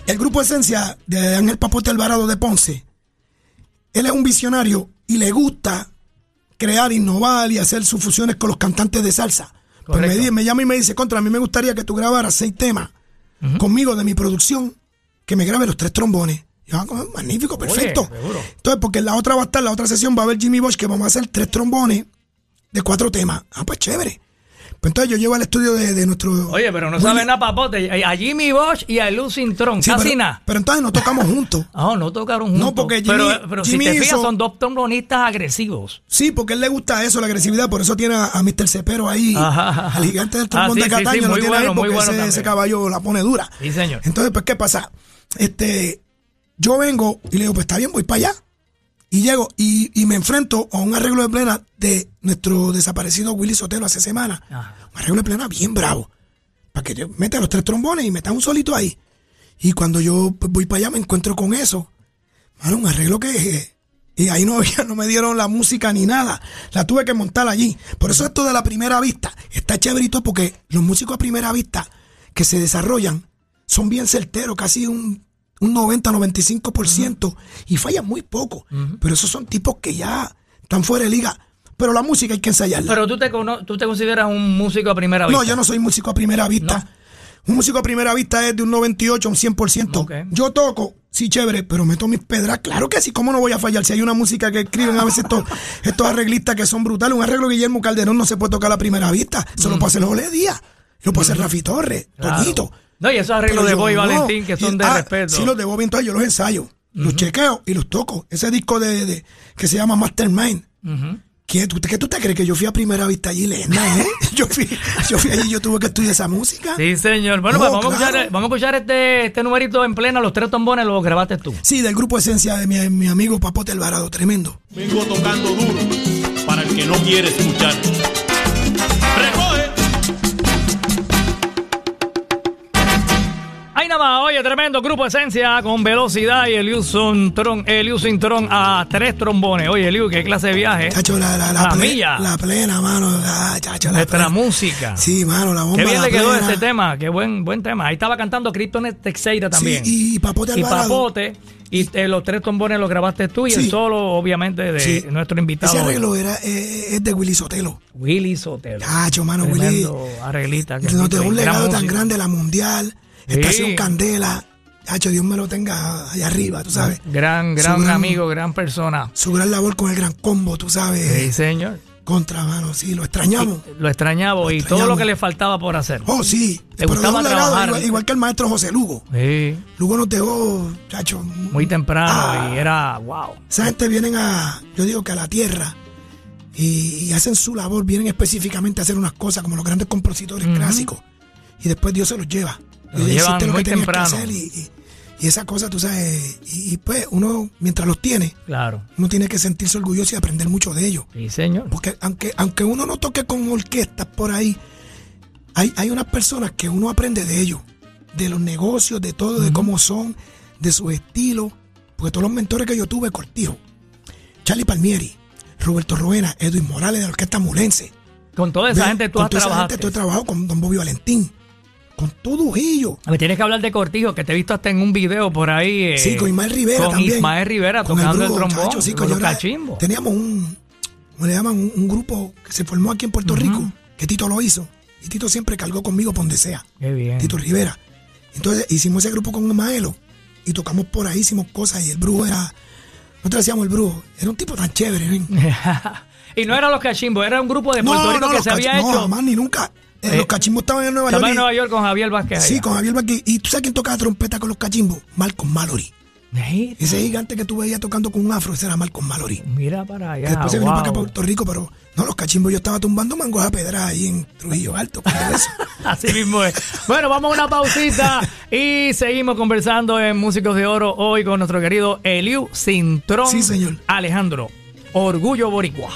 el grupo Esencia de Ángel Papote Alvarado de Ponce, él es un visionario y le gusta crear, innovar y hacer sus fusiones con los cantantes de salsa. Pues me, Correcto. di- me llama y me dice, contra, a mí me gustaría que tú grabaras seis temas conmigo de mi producción, que me grabe los tres trombones. Ah, magnífico, perfecto. seguro. Entonces, porque en la otra va a estar, la otra sesión va a haber Jimmy Bosch, que vamos a hacer tres trombones de cuatro temas. Ah, pues chévere. Pues entonces yo llevo al estudio de, de nuestro... Oye, pero no sabe nada, papote. A Jimmy Bosch y a Eliud Cintrón. Sí, Casi pero, nada. pero entonces no tocamos juntos. Ah, no tocaron juntos. No, porque Jimmy- pero, pero Jimmy si te fijas, hizo- son dos trombonistas agresivos. Sí, porque a él le gusta eso, la agresividad, por eso tiene a, a Mr. Cepero ahí, Ajá, ajá. al gigante del trombón Ah, sí, de Cataño, sí, lo tiene bueno, ahí porque bueno ese, ese caballo la pone dura. Sí, señor. Entonces, pues, ¿qué pasa? Este, yo vengo y le digo, pues está bien, voy para allá. Y llego y, y me enfrento a un arreglo de plena de nuestro desaparecido Willy Sotelo hace semana. Ajá. Un arreglo de plena bien bravo. Para que yo meta los tres trombones y meta un solito ahí. Y cuando yo pues, voy para allá me encuentro con eso. Mano, un arreglo que... Y ahí no, había- no me dieron la música ni nada. La tuve que montar allí. Por eso esto de la primera vista está chéverito porque los músicos a primera vista que se desarrollan son bien certeros, casi un, un 90-95% y fallan muy poco. Pero esos son tipos que ya están fuera de liga. Pero la música hay que ensayarla. Pero tú te, tú te consideras un músico a primera vista. No, yo no soy músico a primera vista. Un músico a primera vista es de un 98 a un 100%. Ok. Yo toco, sí, chévere, pero meto mis pedras. Claro que sí, ¿cómo no voy a fallar? Si hay una música que escriben a veces estos, estos arreglistas que son brutales. Un arreglo de Guillermo Calderón no se puede tocar a primera vista. Eso lo puede hacer José Díaz. Lo puede hacer Rafi Torres, Mm. Claro. Toñito. No, y esos arreglos Pero de Boy no. Valentín que son Y- de ah, respeto. Sí, los de Bobby, entonces yo los ensayo. Los chequeo y los toco. Ese disco de, de- que se llama Mastermind. ¿Qué, tú, ¿Qué tú te crees que yo fui a primera vista allí, Lena, eh? Yo fui, yo fui allí, yo tuve que estudiar esa música. Sí, señor. Bueno, No, pues vamos, a escuchar, vamos a escuchar este, este numerito en plena. Los tres trombones los grabaste tú. Sí, del grupo Esencia de mi, mi amigo Papote Alvarado, tremendo. Vengo tocando duro para el que no quiere escuchar. Nada más, oye, tremendo grupo Esencia con velocidad y Eliu Tron, Eliu Tron a tres trombones. Oye, Eliu, qué clase de viaje. Chacho, la, la, la, La ple- milla. la plena, mano. Ah, chacho, la Nuestra plena. música. Sí, mano, la bomba. Qué bien le quedó plena. ese tema, qué buen buen tema. Ahí estaba cantando Kryptonite Teixeira también. Sí, y Papote y Alvarado. Papote. Y eh, los tres trombones los grabaste tú y el solo, obviamente, de Sí. nuestro invitado. Ese arreglo era, eh, es de Willy Sotelo. Willy Sotelo. Chacho, mano, Willy. Tremendo arreglista. que Nos dejó un legado tan grande la mundial. Sí. Estación Candela. Chacho, Dios me lo tenga allá arriba, tú sabes. Gran, gran gran- amigo, gran persona. Su gran labor con el gran combo, tú sabes. Sí, señor. Contra, mano, sí, lo extrañamos. Lo extrañaba y todo extrañamos. lo que le faltaba por hacer. Oh, sí. Le gustaba trabajar. igual, igual que el maestro José Lugo. Sí, Lugo nos dejó, chacho. muy temprano Ah. y era wow. Esa gente vienen a, yo digo que a la tierra y, y hacen su labor, vienen específicamente a hacer unas cosas como los grandes compositores clásicos y después Dios se los lleva. Le llevan lo muy que tenías que temprano. hacer y, y, y esa cosa, tú sabes, y, y pues uno, mientras los tiene, Claro. uno tiene que sentirse orgulloso y aprender mucho de ellos. Sí, señor. Porque aunque, aunque uno no toque con orquestas por ahí, hay, hay unas personas que uno aprende de ellos, de los negocios, de todo, de cómo son, de su estilo. Porque todos los mentores que yo tuve, Cortijo, Charlie Palmieri, Roberto Roena, Edwin Morales de la Orquesta Mulense. Con toda esa gente tú con has toda esa trabajado. gente tú has trabajado con Don Bobby Valentín, con todos ellos. Me tienes que hablar de Cortijo, que te he visto hasta en un video por ahí. eh, Sí, con Ismael Rivera con también. Ismael Rivera Con tocando el, trombón. chacho, sí, con los cachimbos. Teníamos un, ¿cómo le llaman? Un, un grupo que se formó aquí en Puerto Rico, que Tito lo hizo. Y Tito siempre cargó conmigo por donde sea. Qué bien. Tito Rivera. Entonces hicimos ese grupo con Maelo y tocamos por ahí, hicimos cosas y el brujo era, nosotros decíamos el brujo, era un tipo tan chévere. ¿ven? y no eran los cachimbos, era un grupo de Puerto Rico que se había cach- no, hecho. jamás ni nunca. Eh, los cachimbos estaban en Nueva Estaba York. en y- Nueva York con Javier Vázquez. Sí, allá. con Javier Baquí. ¿Y tú sabes quién tocaba trompeta con los cachimbos? Malcolm Mallory. Ese gigante que tú veías tocando con un afro, ese era Malcolm Mallory. mira para allá. Que después se vino wow. para acá, para Puerto Rico, pero no, los cachimbos yo estaba tumbando mangos a pedra ahí en Trujillo Alto. eso. Así mismo es. Bueno, vamos a una pausita y seguimos conversando en Músicos de Oro hoy con nuestro querido Eliu Cintrón. Sí, señor. Alejandro, Orgullo Boricua.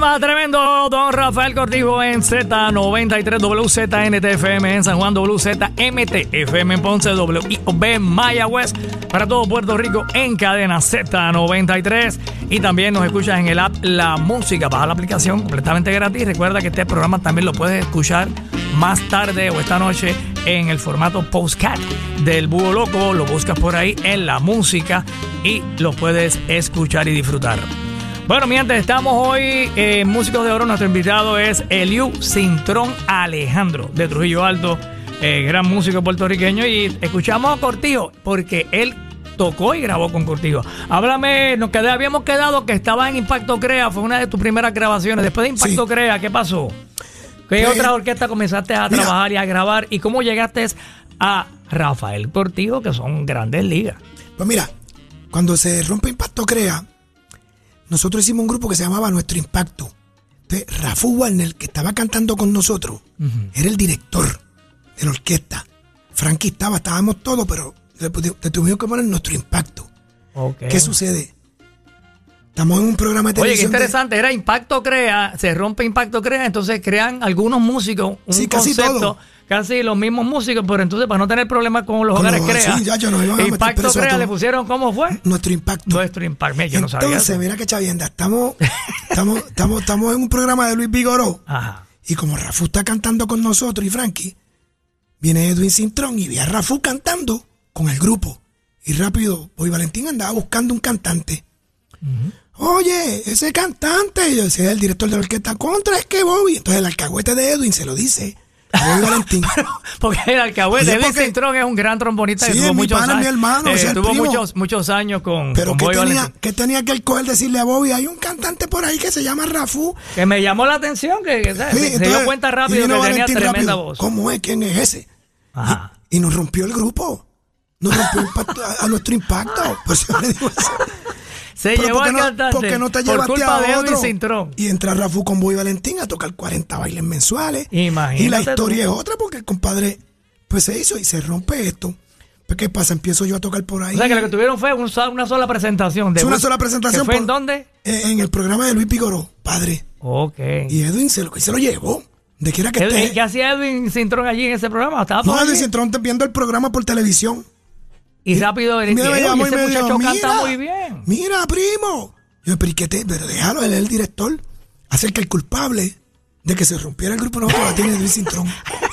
Más, tremendo Don Rafael Cortijo en Z93 WZNTFM en San Juan, WZMTFM en Ponce, WIOB Mayagüez para todo Puerto Rico en cadena Z93 y también nos escuchas en el app La Música, baja la aplicación completamente gratis. Recuerda que este programa también lo puedes escuchar más tarde o esta noche en el formato postcat del Búho Loco, lo buscas por ahí en La Música y lo puedes escuchar y disfrutar. Bueno, mi gente, estamos hoy en Músicos de Oro. Nuestro invitado es Eliu Cintrón Alejandro de Trujillo Alto, eh, gran músico puertorriqueño. Y escuchamos a Cortijo porque él tocó y grabó con Cortijo. Háblame, nos quedé, habíamos quedado que estaba en Impacto Crea, fue una de tus primeras grabaciones. Después de Impacto Sí. Crea, ¿qué pasó? ¿Qué Pues, otra orquesta comenzaste a mira. trabajar y a grabar? ¿Y cómo llegaste a Rafael Cortijo, que son grandes ligas? Pues mira, cuando se rompe Impacto Crea, nosotros hicimos un grupo que se llamaba Nuestro Impacto. Entonces, Rafu Warner, que estaba cantando con nosotros, era el director de la orquesta. Frankie estaba, estábamos todos, pero le, tuvimos que poner Nuestro Impacto. ¿Qué sucede? Estamos en un programa de Oye, qué televisión. de- interesante. Era Impacto Crea, se rompe Impacto Crea, entonces crean algunos músicos un Sí, casi concepto, todo. Casi los mismos músicos, pero entonces para no tener problemas con los hogares Crea, sí, ya, yo nos iban a Impacto a Crea le pusieron, ¿cómo fue? Nuestro Impacto. Nuestro Impacto. Mira, yo no sabía Entonces, mira que chavienda, estamos, estamos, estamos, estamos en un programa de Luis Vigoró. Ajá. Y como Rafu está cantando con nosotros y Frankie, viene Edwin Cintrón y ve a Rafu cantando con el grupo. Y rápido, hoy Valentín andaba buscando un cantante. Oye, ese cantante, y yo decía el director de la orquesta, contra es que Bobby. Entonces el alcahuete de Edwin se lo dice Bobby Valentín. Porque el alcahuete, Oye, porque- Cintrón es un gran trombonista que Sí, tuvo es mi muchos pana, años. mi hermano, eh, tuvo muchos, muchos años con, Pero con ¿qué tenía, Valentín. ¿qué tenía que el coger decirle a Bobby? Hay un cantante por ahí que se llama Rafu. Que me llamó la atención, que, que. Sí, se, dio cuenta rápido que vino tenía Valentín tremenda rápido, voz. ¿Cómo es? ¿Quién es ese? Ajá. Y, y nos rompió el grupo. Nos rompió a, a nuestro impacto. Pues yo le digo eso. Se Pero llevó ¿por qué al no- cantante por qué no te por llevaste culpa a de otro? Cintrón. Y entra Rafu con Boy Valentín a tocar 40 bailes mensuales. Imagínate y la historia tú. es otra porque el compadre pues se hizo y se rompe esto. Pues, ¿qué pasa? Empiezo yo a tocar por ahí. O sea, que lo que tuvieron fue un una sola presentación. De Es una sola presentación. ¿Que fue por- en dónde? Eh, En el programa de Luis Pigoró, padre. Ok. Y Edwin se lo, se lo llevó. De quiera que esté. ¿Qué hacía Edwin Cintrón allí en ese programa? Estaba No, Edwin? Cintrón viendo el programa por televisión. Y rápido él y ese dijo, muchacho canta "Mira, muy bien. Mira, primo. Yo, pero ¿y qué te? Pero déjalo, él es el director. Hacer que el culpable de que se rompiera el grupo nosotros la tiene Luis Cintrón.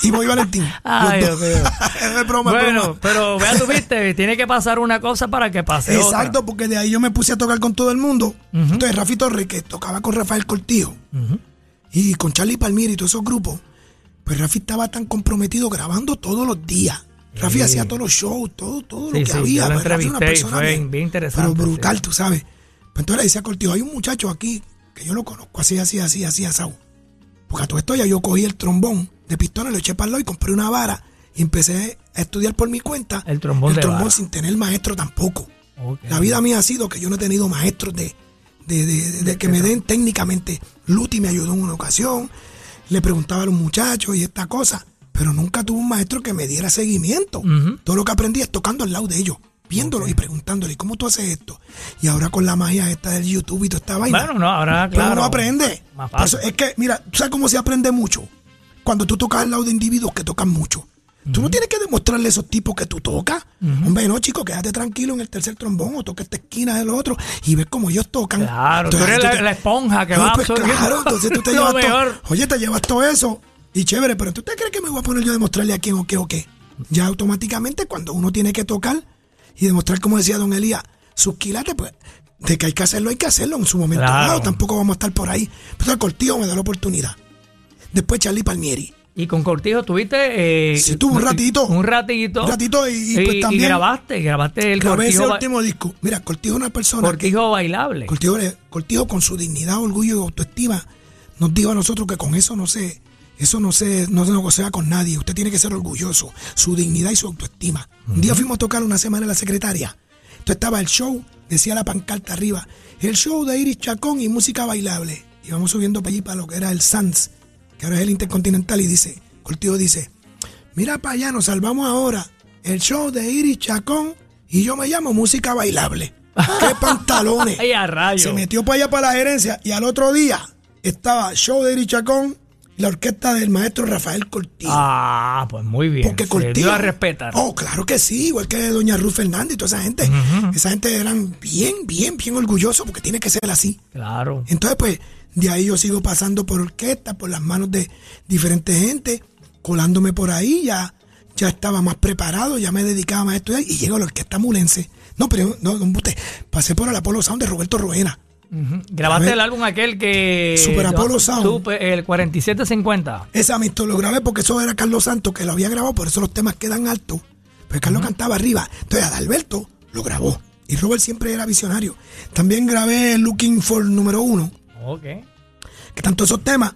Y voy Valentín. Ay. Dios mío. es broma, Bueno, broma. pero vea tú viste, tiene que pasar una cosa para que pase otra. Exacto, porque de ahí yo me puse a tocar con todo el mundo. Entonces, Rafi Torres, que tocaba con Rafael Cortijo y con Charlie Palmieri y todos esos grupos, pues Rafi estaba tan comprometido grabando todos los días. Rafi Sí. hacía todos los shows, todo, todo Sí, lo que sí, había. yo lo una y persona fue bien- bien interesante, Pero brutal, tú sabes. Pues entonces le decía a Cortijo, hay un muchacho aquí que yo lo conozco así, así, así, así, asado. Porque a todo esto ya yo cogí el trombón de pistones, lo eché para el lado y compré una vara y empecé a estudiar por mi cuenta El trombón de vara. sin tener maestro tampoco. La vida mía ha sido que yo no he tenido maestros de, de, de- de- de que me den técnicamente. Luti me ayudó en una ocasión, le preguntaba a los muchachos y esta cosa, pero nunca tuve un maestro que me diera seguimiento. Todo lo que aprendí es tocando al lado de ellos, viéndolo y preguntándole, ¿cómo tú haces esto? Y ahora con la magia esta del YouTube y toda esta vaina. Bueno, no, ahora, Pero claro. uno aprende. Más eso fácil. es que, mira, ¿tú sabes cómo se aprende mucho? Cuando tú tocas al lado de individuos que tocan mucho. Tú no tienes que demostrarle a esos tipos que tú tocas. Hombre, no, chico, quédate tranquilo en el tercer trombón o toca esta esquina del otro y ves cómo ellos tocan. Claro, tú eres tú la, la esponja que No, va pues absorbiendo claro, entonces tú te llevas todo. Oye, te llevas todo eso y chévere, pero ¿tú te crees que me voy a poner yo a demostrarle a quién o qué o qué? Ya automáticamente cuando uno tiene que tocar y demostrar, como decía don Elías, sus quilates, pues de que hay que hacerlo, hay que hacerlo en su momento Claro. Tampoco vamos a estar por ahí. Pero el cortijo me da la oportunidad. Después Charlie Palmieri. Y con Cortijo tuviste... Eh, Sí, tuve un ratito. Un ratito. Un ratito y- y pues también- grabaste, grabaste el Grabé ese Cortijo, ba- último disco. Mira, Cortijo es una persona que- Cortijo bailable. Cortijo, Cortijo con su dignidad, orgullo y autoestima nos dijo a nosotros que con eso no se, eso no se, no se negocia con nadie. Usted tiene que ser orgulloso, su dignidad y su autoestima. Un día fuimos a tocar una semana en la secretaria. Entonces estaba el show, decía la pancarta arriba, el show de Iris Chacón y música bailable. Y vamos subiendo para allí para lo que era el Sans, que ahora es el Intercontinental, y dice, Cortijo dice, mira para allá, nos salvamos ahora. El show de Iris Chacón y yo me llamo música bailable. ¡Qué pantalones! Ay, a rayo. Se metió para allá para la gerencia y al otro día estaba show de Iris Chacón la orquesta del maestro Rafael Cortijo. Ah, pues muy bien. Porque Se Cortijo. dio a respetar. Oh, claro que sí, igual que doña Ruth Fernández y toda esa gente. Esa gente eran bien, bien, bien orgullosos porque tiene que ser así. Claro. Entonces, pues, de ahí yo sigo pasando por orquesta, por las manos de diferentes gente, colándome por ahí, ya, ya estaba más preparado, ya me dedicaba más a estudiar y llego a la orquesta mulense. No, pero no, no embuste. pasé por el Apolo Sound de Roberto Ruena. Grabaste el álbum aquel que... Super Apollo Sound. Super- el 4750. Esa amistad lo grabé porque eso era Carlos Santos que lo había grabado, por eso los temas quedan altos. Pues Carlos cantaba arriba. Entonces Adalberto lo grabó. Y Robert siempre era visionario. También grabé Looking for número uno, Ok. que tanto esos temas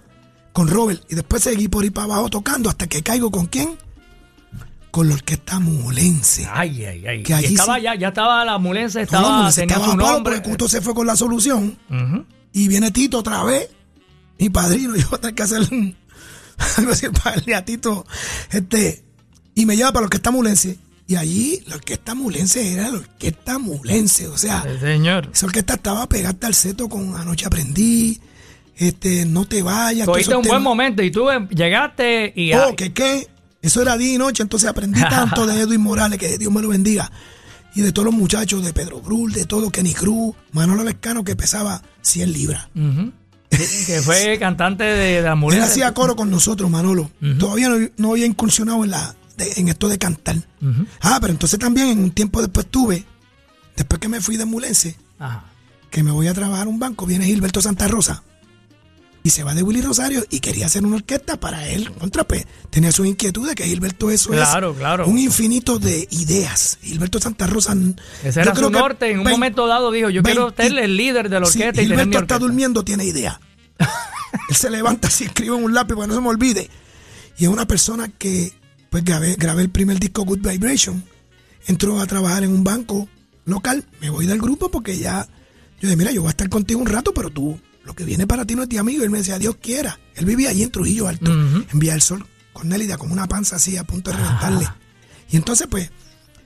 con Robert. Y después seguí por ahí para abajo tocando hasta que caigo con quién? Con la orquesta mulense. Ay, ay, ay. Que Y allí estaba sí- ya, ya estaba la mulense, No, estaba, la Mulense tenía estaba su nombre. porque Cuto se fue con la solución. Y viene Tito otra vez, mi padrino, yo voy a tener que hacer un, algo así para a Tito, este, y me lleva para la orquesta mulense. Y allí la orquesta mulense era la orquesta mulense, o sea, Sí, señor. esa orquesta estaba pegada al seto con Anoche Aprendí, este, No Te Vayas. Tuviste un buen momento y tú llegaste y... Oh, que qué, eso era día y noche, entonces aprendí tanto de Edwin Morales, que Dios me lo bendiga. Y de todos los muchachos, de Pedro Brul, de todo, Kenny Cruz, Manolo Lescano, que pesaba 100 libras. Sí, que fue cantante de la Él mulense. hacía coro con nosotros, Manolo. Todavía no, no había incursionado en, la, de- en esto de cantar. Ah, pero entonces también en un tiempo después tuve, después que me fui de Mulense, que me voy a trabajar a un banco, viene Gilberto Santa Rosa y se va de Willy Rosario y quería hacer una orquesta para él. Contra, pues, tenía su inquietud de que Gilberto eso Claro, es claro. un infinito de ideas. Gilberto Santa Rosa. Ese yo era creo su que norte. En un momento dado dijo, yo quiero 20 ser el líder de la orquesta y tener mi Gilberto está durmiendo, tiene idea. Él se levanta así, escribe en un lápiz para que no se me olvide. Y es una persona que, pues grabé, grabé el primer disco Good Vibration. Entró a trabajar en un banco local. Me voy del grupo porque ya. Yo dije, mira, yo voy a estar contigo un rato, pero tú, lo que viene para ti no es de amigo. Y él me decía, Dios quiera. Él vivía allí en Trujillo Alto, Ujú. en Villa del Sol, con Nélida, con una panza así a punto de reventarle. Y entonces, pues,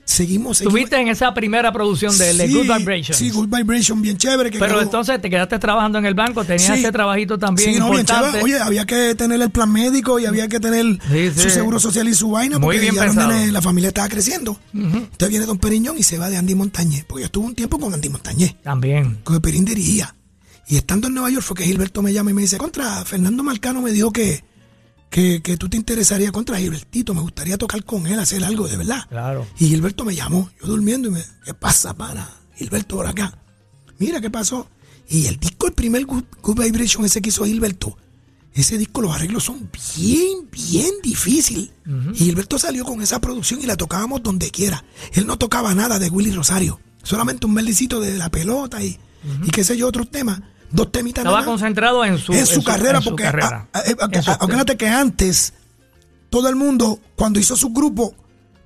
seguimos. Estuviste en esa primera producción de, Good Vibrations. Sí, Good Vibration, bien chévere. Que Pero quedó- entonces te quedaste trabajando en el banco, tenías Sí. ese trabajito también Sí, no, bien importante. chévere. Oye, había que tener el plan médico y había que tener su seguro social y su vaina Muy porque bien ya nenes, la familia estaba creciendo. Entonces viene Don Periñón y se va de Andy Montañez, porque yo estuve un tiempo con Andy Montañez, También. con el Perín dirigía. Y estando en Nueva York fue que Gilberto me llama y me dice, contra, Fernando Marcano me dijo que, que, que tú te interesaría contra Gilbertito, me gustaría tocar con él, hacer algo, de verdad. Claro. Y Gilberto me llamó, yo durmiendo, y me, ¿qué pasa, pana? Gilberto, por acá. Mira, ¿qué pasó? Y el disco, el primer Good, Good Vibration, ese que hizo Gilberto, ese disco, los arreglos son bien, bien difíciles. Y Gilberto salió con esa producción y la tocábamos donde quiera. Él no tocaba nada de Willy Rosario, solamente un meldicito de la pelota y, y qué sé yo, otros temas. Dos temitas Estaba nada concentrado en su, en su carrera, en su porque carrera. a- a- a- En su- acuérdate que antes todo el mundo, cuando hizo su grupo,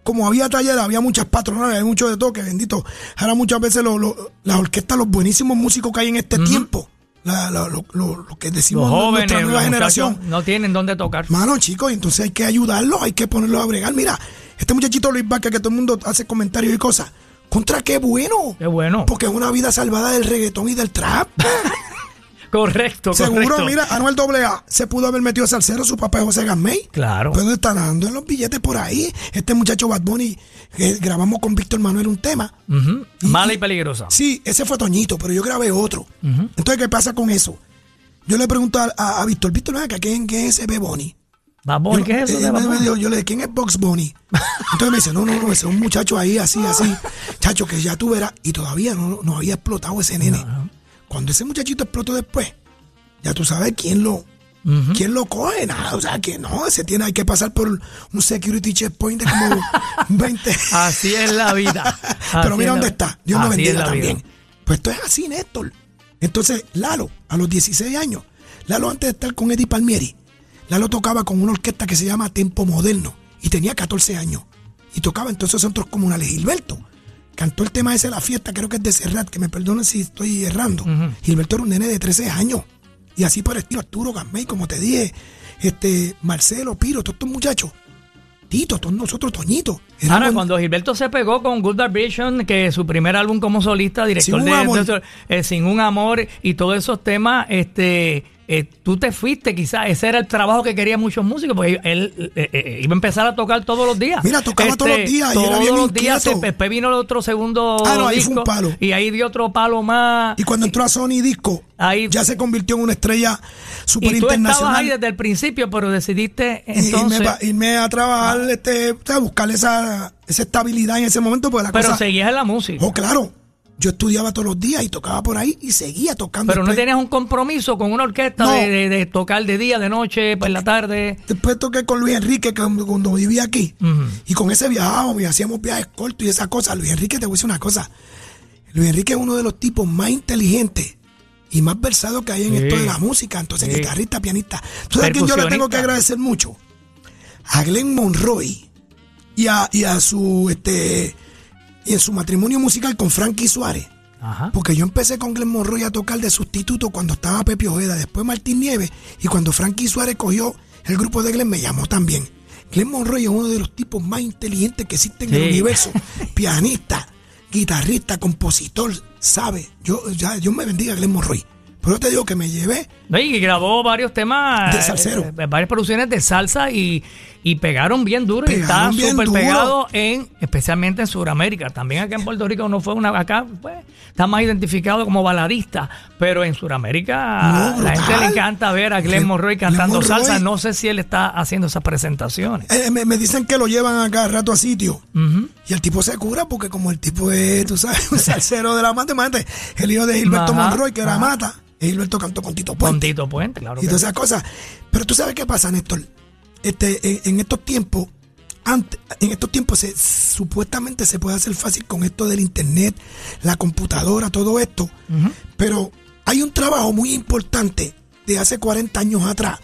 como había taller, había muchas patronales, había mucho de todo, que bendito. Ahora muchas veces lo- lo- las orquestas, los buenísimos músicos que hay en este tiempo, la- la- lo, lo- lo que decimos los jóvenes, nuestra nueva generación. no tienen dónde tocar. Mano, chicos, entonces hay que ayudarlos, hay que ponerlos a bregar. Mira, este muchachito Luis Vázquez, que todo el mundo hace comentarios y cosas. Contra qué bueno. Qué bueno. Porque es una vida salvada del reggaetón y del trap. Correcto, Seguro, correcto. mira, Anuel AA se pudo haber metido a salsero, su papá es José Gamay. Claro. Pero está dando en los billetes por ahí. Este muchacho Bad Bunny, que grabamos con Víctor Manuel un tema. Ujú. Y- Mala y peligrosa. Sí, ese fue Toñito, pero yo grabé otro. Entonces, ¿qué pasa con eso? Yo le pregunto a, a- a Víctor, Víctor, ¿quién, quién es ese B Bunny? Bad Bunny, Yo- ¿qué es eso de me- dijo- yo le dije, ¿quién es Box Bunny? Entonces me dice, no, no, no, ese es un muchacho ahí, así, así. Chacho, que ya tú verás. Y todavía no, no había explotado ese nene. Cuando ese muchachito explotó después, ya tú sabes quién lo, quién lo coge. Nada, o sea, que no, ese tiene, hay que pasar por un security checkpoint de como 20. Así es la vida. Pero Así mira dónde está. Dios es bendiga vida. también. Pues esto es así, Néstor. Entonces, Lalo, a los 16 años, Lalo antes de estar con Eddie Palmieri, Lalo tocaba con una orquesta que se llama Tempo Moderno y tenía 14 años. Y tocaba entonces centros comunales. Gilberto cantó el tema ese de la fiesta, creo que es de Serrat, que me perdonen si estoy errando. Gilberto era un nene de 13 años. Y así por el estilo Arturo Gamay, como te dije, este Marcelo, Piro, todos estos muchachos. Tito, todos nosotros, Toñito. Ahora, Éramos- cuando Gilberto se pegó con Good Vibration, que su primer álbum como solista, director Sin un de, amor. de- eh, Sin un amor y todos esos temas, este, eh, tú te fuiste, quizás ese era el trabajo que querían muchos músicos, porque él eh, eh, iba a empezar a tocar todos los días. Este, Mira, tocaba todos los días y era todos bien los días. Después vino el otro segundo Ah, no, ahí fue un palo. y ahí dio otro palo más. Y cuando entró a Sony Disco, Ahí- ya se convirtió en una estrella super Y tú estabas internacional. ahí desde el principio, pero decidiste entonces. irme, a trabajar, este, o sea, buscar esa, esa estabilidad en ese momento, porque la pero cosa. seguías en la música. Oh, claro. Yo estudiaba todos los días y tocaba por ahí y seguía tocando. Pero no tenías un compromiso con una orquesta No. de, de- de tocar de día, de noche, por la tarde. Después toqué con Luis Enrique que cuando vivía aquí. Y con ese viajábamos y hacíamos viajes cortos y esas cosas. Luis Enrique, te voy a decir una cosa. Luis Enrique es uno de los tipos más inteligentes y más versados que hay en Sí. esto de la música. Entonces, Sí. guitarrista, pianista. ¿Tú sabes a quién yo le tengo que agradecer mucho? A Glenn Monroy y a, y a su este y en su matrimonio musical con Frankie Suárez. Ajá. Porque yo empecé con Glenn Monroy a tocar de sustituto cuando estaba Pepe Ojeda, después Martín Nieves, y cuando Frankie Suárez cogió el grupo de Glenn, me llamó también. Glenn Monroy es uno de los tipos más inteligentes que existen en el universo. Pianista, guitarrista, compositor, sabe. Yo, ya, Dios me bendiga Glenn Monroy. Pero te digo que me llevé. No, Y grabó varios temas. De salsero. eh, varias producciones de salsa y, y pegaron bien duro. y está súper pegado en, especialmente en Sudamérica. También acá en Puerto Rico no fue una. Acá pues, está más identificado como baladista. Pero en Sudamérica No, la gente le encanta ver a Glenn Monroy Glenn cantando Monroy. salsa. No sé si él está haciendo esas presentaciones. Eh, me, me dicen que lo llevan a cada rato a sitio. Y el tipo se cura porque como el tipo es, tú sabes, un salsero de la mata, mate, el hijo de Gilberto Ajá, Monroy, que era mata, y Gilberto cantó con Tito Con Puente. Tito Puente, claro. y todas esas cosas. Pero tú sabes qué pasa, Néstor. Este, en, en estos tiempos, antes, en estos tiempos se, supuestamente se puede hacer fácil con esto del internet, la computadora, todo esto. Pero hay un trabajo muy importante de hace 40 años atrás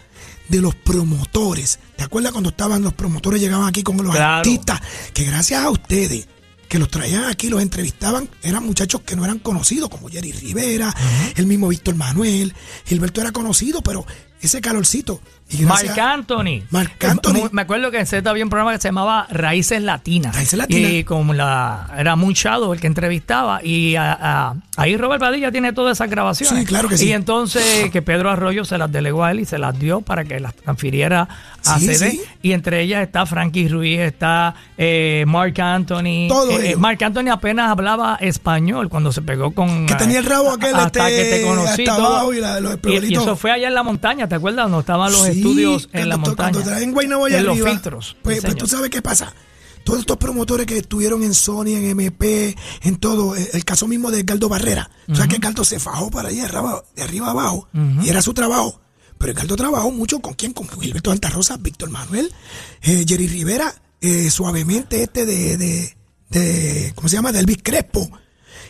de los promotores. ¿Te acuerdas cuando estaban los promotores llegaban aquí con los Claro. artistas? Que gracias a ustedes que los traían aquí, los entrevistaban, eran muchachos que no eran conocidos, como Jerry Rivera, el mismo Víctor Manuel, Gilberto era conocido, pero ese calorcito. Marc Anthony. Marc Eh, Anthony. Me acuerdo que en Z había un programa que se llamaba Raíces Latinas. Raíces Latinas. Y como la era Moon Shadow el que entrevistaba. Y a- a- ahí Robert Padilla tiene todas esas grabaciones. Sí, claro que sí. Y entonces que Pedro Arroyo se las delegó a él y se las dio para que las transfiriera a Sí, CD. sí. Y entre ellas está Frankie Ruiz, está eh, Mark Anthony. Todo Eh. Mark Anthony apenas hablaba español cuando se pegó con. Que tenía el rabo aquel, hasta este, que te conocí. hasta abajo y la- los y, y espejuelitos. eso fue allá en la montaña, ¿te acuerdas? Donde estaban los Sí, estudios en la montaña. Cuando traen Guaynabo allá en los filtros. Pues, pues tú sabes qué pasa. Todos estos promotores que estuvieron en Sony, en MP, en todo, eh, el caso mismo de Galdo Barrera. O sea que Galdo se fajó para allá, de arriba, abajo, y era su trabajo. Pero Galdo trabajó mucho con quién, con Gilberto Santa Rosa, Víctor Manuel, eh, Jerry Rivera, eh, suavemente este de, de, de, ¿cómo se llama? De Elvis Crespo.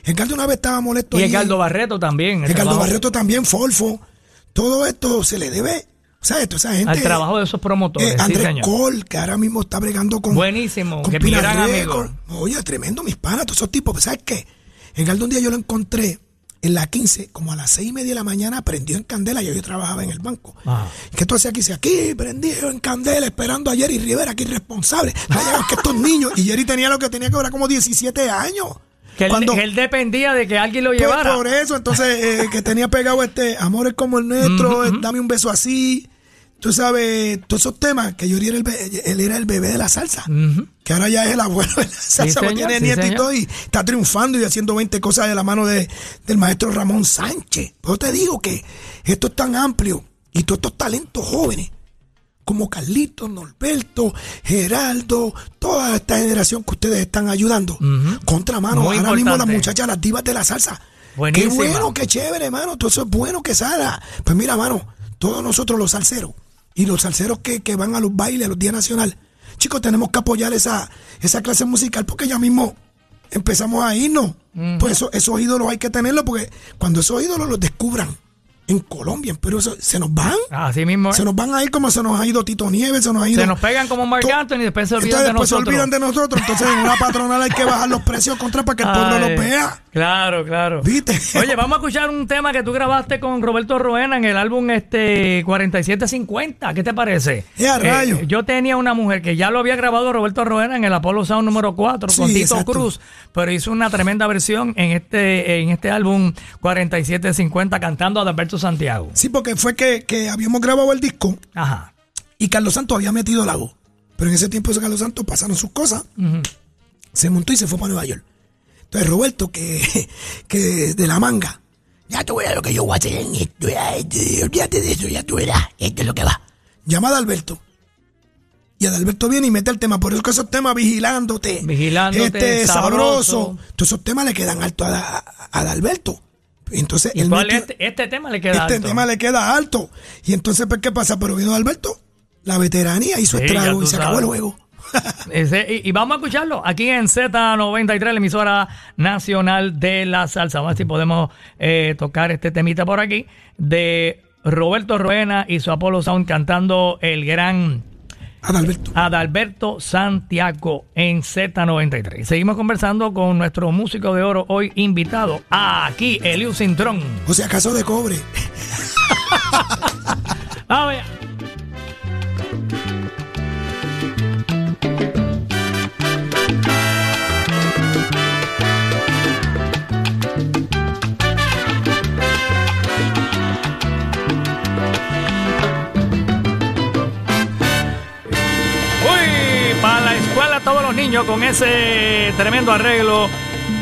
El Galdo una vez estaba molesto. Y. Edgardo Barreto también. trabajo- Barreto también, Folfo. Todo esto se le debe. O sea, esto, esa gente. Al trabajo de esos promotores, Eh, sí, Andrés señor. Cole, que ahora mismo está bregando con. Buenísimo, con que Pina gran amigo. Records. Oye, tremendo, mis panas, todos esos tipos. ¿Sabes qué? Edgardo un día yo lo encontré en la 15, como a las seis y media de la mañana, prendió en candela. Yo, yo trabajaba en el banco. Ajá. ¿Qué tú hacías aquí? Dice, aquí, prendido en candela, esperando a Jerry Rivera, aquí irresponsable. No que estos niños. Y Jerry tenía lo que tenía que ahora como 17 años. Que él, Cuando- que él dependía de que alguien lo pues llevara. por eso, entonces, eh, que tenía pegado este Amores como el nuestro, dame un beso así. Tú sabes, todos esos temas, que Yuri era el, be- él era el bebé de la salsa. Que ahora ya es el abuelo de la salsa, señor, tiene sí, nieto y todo, y está triunfando y haciendo 20 cosas de la mano de, del maestro Ramón Sánchez. Yo te digo que esto es tan amplio y todos estos talentos jóvenes, como Carlito, Norberto, Geraldo, toda esta generación que ustedes están ayudando. Contra mano, Muy ahora mismo las muchachas, las divas de la salsa. Qué bueno, qué chévere, hermano. Todo eso es bueno que salga. Pues mira, mano, todos nosotros los salseros y los salseros que, que van a los bailes, a los días nacionales, chicos, tenemos que apoyar esa, esa clase musical porque ya mismo empezamos a irnos. Pues eso- esos ídolos hay que tenerlos porque cuando esos ídolos los descubran en Colombia, pero eso, se nos van. Así mismo. Se nos van a ir como se nos ha ido Tito Nieves, se nos ha ido. Se nos pegan como Marc To- Anthony y después se olvidan Entonces, de después se nosotros. olvidan de nosotros. Entonces, en una patronal hay que bajar los precios contra para que el pueblo Ay, los vea. Claro, claro. ¿Viste? Oye, vamos a escuchar un tema que tú grabaste con Roberto Roena en el álbum este 4750. ¿Qué te parece? ¡Eh, a rayo! yo tenía una mujer que ya lo había grabado Roberto Roena en el Apollo Sound número 4 con Tito exacto. Cruz, pero hizo una tremenda versión en este en este álbum 4750 cantando a Alberto Santiago. Sí, porque fue que, que habíamos grabado el disco Ajá. y Carlos Santos había metido la voz. Pero en ese tiempo ese Carlos Santos pasaron sus cosas, se montó y se fue para Nueva York. Entonces Roberto, que, que de la manga, ya tú verás lo que yo voy a hacer en esto, ya, este, olvídate de eso, ya tú verás, esto es lo que va. Llama a Adalberto. Y Adalberto viene y mete el tema, por eso que esos temas vigilándote, Vigilándote, este, sabroso. sabroso, todos esos temas le quedan alto a, a, a Adalberto. Entonces ¿Y él cuál metió- este, este tema le queda este alto? tema le queda alto. Y entonces, pues, ¿qué pasa? Pero vino Alberto, la veteranía hizo Sí, estrago y se acabó el juego. Y, vamos a escucharlo aquí en Z93, la emisora nacional de la salsa. Vamos a ver si podemos eh, tocar este temita por aquí de Roberto Roena y su Apolo Sound cantando el gran Adalberto. Adalberto Santiago en Z93. Seguimos conversando con nuestro músico de oro hoy invitado aquí, Eliu Cintrón. O sea, acaso de cobre. A ver. Todos los niños con ese tremendo arreglo,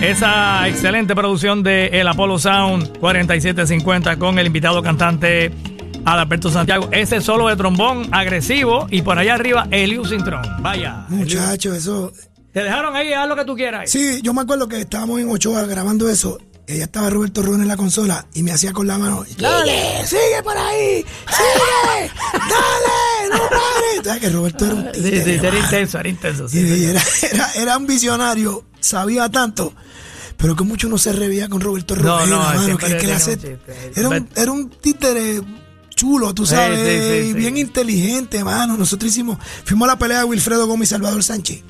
esa excelente producción de el Apollo Sound 4750 con el invitado cantante Adalberto Santiago. Ese solo de trombón agresivo y por allá arriba Eliu Cintrón. Vaya. Muchacho, eso. Te dejaron ahí, haz lo que tú quieras. Sí, yo me acuerdo que estábamos en Ochoa grabando eso. Ella estaba Roberto Ron en la consola y me hacía con la mano. Sigue, sigue por ahí, sigue, dale, no pares. ¿Sabes que Roberto era un Sí, títere, sí, era intenso, era intenso. sí, Y sí. era, era, era un visionario, sabía tanto, pero que mucho no se revía con Roberto No, Rovera, no, mano, que, que hace- un era, un, era un títere chulo, tú sabes, y bien inteligente, mano. Nosotros hicimos, fuimos a la pelea de Wilfredo Gómez y Salvador Sánchez.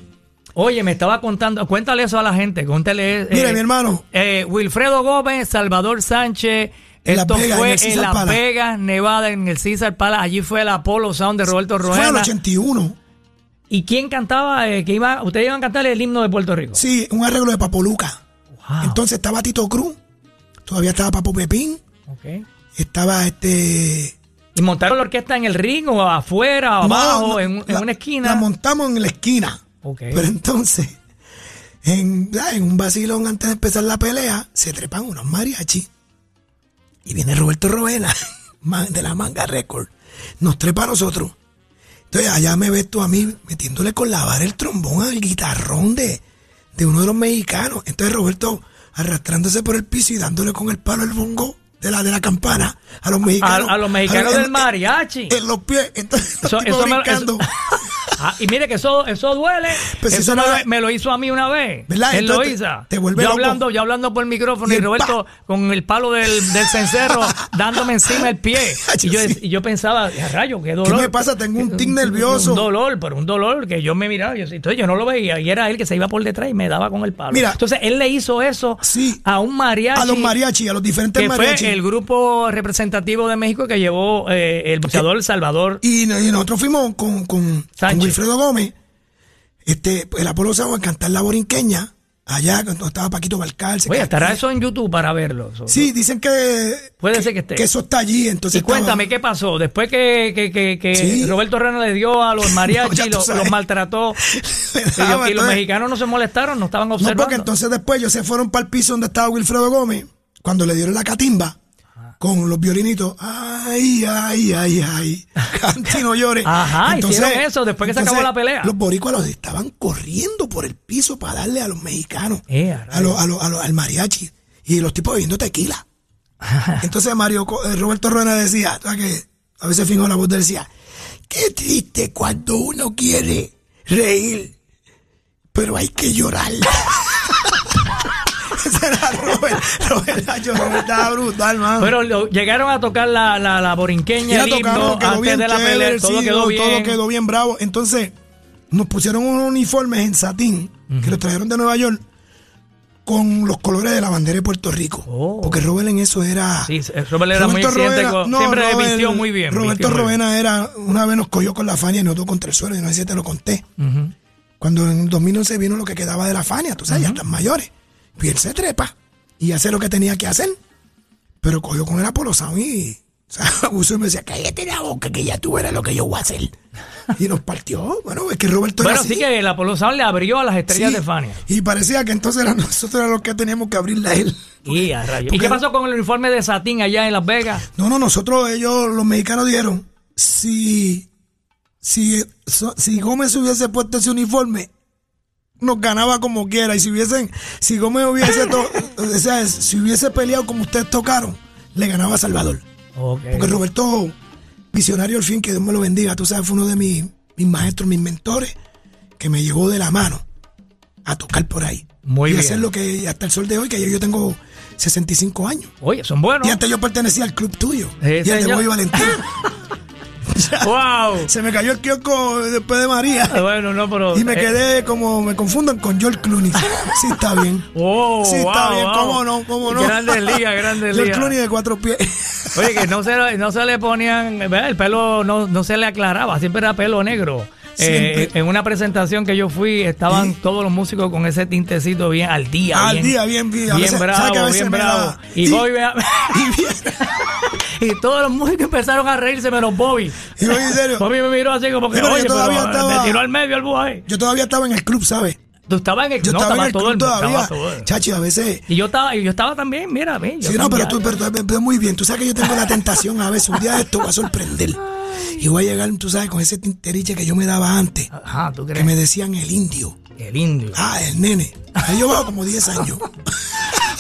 Oye, me estaba contando, cuéntale eso a la gente, cuéntale. Mire, mi hermano. eh, Wilfredo Gómez, Salvador Sánchez, En Esto Vegas, fue en, Las. Vegas, Nevada, en el Caesar Palace. Allí fue el Apollo Sound de Roberto Fue en el Roena. 81. ¿Y quién cantaba? eh, que iba, ustedes iban a cantar el himno de Puerto Rico. Sí, un arreglo de Papoluca. Wow. Entonces estaba Tito Cruz. Todavía estaba Papo Pepín. Estaba este. ¿Y montaron la orquesta en el ring o afuera o No, abajo, no, en, en la- una esquina? La montamos en la esquina. Pero entonces, en, en un vacilón antes de empezar la pelea, se trepan unos mariachis. Y viene Roberto Roena, ma- de la manga record. Nos trepa a nosotros. Entonces allá me ves tú a mí metiéndole con la vara el trombón al guitarrón de, de uno de los mexicanos. Entonces Roberto arrastrándose por el piso y dándole con el palo el bongo de la, de la campana a los mexicanos. A- a los mexicanos del mariachi. En, los pies. Entonces los Eso- me eso- Ah, y mire que eso, eso duele. Pues si eso eso me, me lo hizo a mí una vez. ¿Verdad? Él lo hizo. te- te vuelve yo hablando, yo hablando por el micrófono Y y, el Roberto con el palo del, del cencerro dándome encima el pie. Y yo, Sí. y yo pensaba, "Ya, rayo, qué dolor. me pasa? Tengo un tic nervioso. Un dolor, pero un dolor que yo me miraba. Yo, entonces yo no lo veía. Y era él que se iba por detrás y me daba con el palo. Mira. entonces él le hizo eso Sí. a un mariachi. A los mariachis, a los diferentes que mariachis. fue el grupo representativo de México que llevó eh, el boxeador Salvador. Y, y nosotros fuimos con, con, con Sánchez. Wilfredo Gómez, este, el Apolo Sábado a cantar la borinqueña, allá cuando estaba Paquito Balcarce. Oye, estará eso en YouTube para verlo. Sí, dicen que, Puede ser que esté. que eso está allí. Entonces Y cuéntame, ¿qué pasó? Después que, que, que, que Sí. Roberto Rena le dio a los mariachis, tú los, los maltrató, y, daba, y los mexicanos no se molestaron, no estaban No, observando. porque entonces después ellos se fueron para el piso donde estaba Wilfredo Gómez, cuando le dieron la catimba, con los violinitos. Ay, ay, ay, ay. Canti, no llores. Ajá, hicieron eso después que se acabó entonces, la pelea. Los boricuas los estaban corriendo por el piso para darle a los mexicanos, Eh, a los, a los- a los- al mariachi. Y los tipos bebiendo tequila. Entonces Mario eh, Roberto Ruena decía, ¿sabes qué? a veces fijo la voz decía, qué triste cuando uno quiere reír, pero hay que llorar. Robert, Robert, estaba brutal, man. Pero lo- llegaron a tocar la, la, la borinqueña, el himno, tocaron, quedó antes bien de la chévere, pelea, todo sí, quedó bien. todo quedó bien bravo. Entonces, nos pusieron unos uniformes en satín, que los trajeron de Nueva York, con los colores de la bandera de Puerto Rico. Oh. Porque Robert en eso era... Sí, Robert era muy Roberto eficiente, Roena- con- no, siempre Robert- vistió muy bien. Roberto muy. Rovena era, una vez nos cogió con la Fania y nos dio contra el suelo, y no sé si te lo conté. Ujú. Cuando en 2011 vino lo que quedaba de la Fania, tú sabes, ya están mayores. Y él se trepa y hace lo que tenía que hacer. Pero cogió con el Apolo Sound y o sea, y me decía, cállate la boca que ya tú verás lo que yo voy a hacer. Y nos partió. Bueno, es que Roberto Bueno, así. sí que el Apolo Sound le abrió a las estrellas Sí. de Fania. Y parecía que entonces era nosotros era los que teníamos que abrirle a él. Y, a rayos. ¿Y qué pasó con el uniforme de satín allá en Las Vegas? No, no, nosotros, ellos, los mexicanos dijeron, si, si, so- si Gómez hubiese puesto ese uniforme, nos ganaba como quiera. Y si hubiesen, si Gómez hubiese, to- o sea, si hubiese peleado como ustedes tocaron, le ganaba a Salvador. Porque Roberto, visionario al fin, que Dios me lo bendiga, tú sabes, fue uno de mis, mis maestros, mis mentores, que me llevó de la mano a tocar por ahí. Muy y bien. hacer lo que hasta el sol de hoy, que yo, yo tengo 65 años. Oye, son buenos. Y antes yo pertenecía al club tuyo. Sí, y al de. Bobby Valentín. ¡Wow! Se me cayó el kiosco después de María. Bueno, no, pero. Y me eh, quedé como, me confundan con George Clooney. Sí, está bien. Oh, Sí, está wow, bien, wow. cómo no, cómo no. Grandes ligas, grandes George. Clooney de cuatro pies. Oye, que no se, no se le ponían, el pelo no, no se le aclaraba, siempre era pelo negro. Eh, en una presentación que yo fui, estaban Sí. todos los músicos con ese tintecito bien al día. Al bien, día, bien, bien. Bien veces- bravo, ¿sabe que a veces bien bravo. da- Y, y- Bobby me- Y todos los músicos empezaron a reírse menos Bobby. Y Bobby, en serio. Bobby me miró así como que, Sí, oye, pero todavía me estaba- tiró al medio el buey. Yo todavía estaba en el club, ¿sabes? Tú estabas en el Yo no, estaba en el todo club el mundo, todavía. estaba todo el- Chachi, a veces. Y yo estaba, y yo estaba también, mira, mí. yo Sí, no, pero tú, pero, tú- muy bien. Tú sabes que yo tengo la tentación a veces. Un día esto va a sorprender. Y voy a llegar, tú sabes, con ese tinteriche que yo me daba antes. Ajá, tú Que crees. me decían el indio. El indio. Ah, el nene. Ahí yo bajo como 10 años.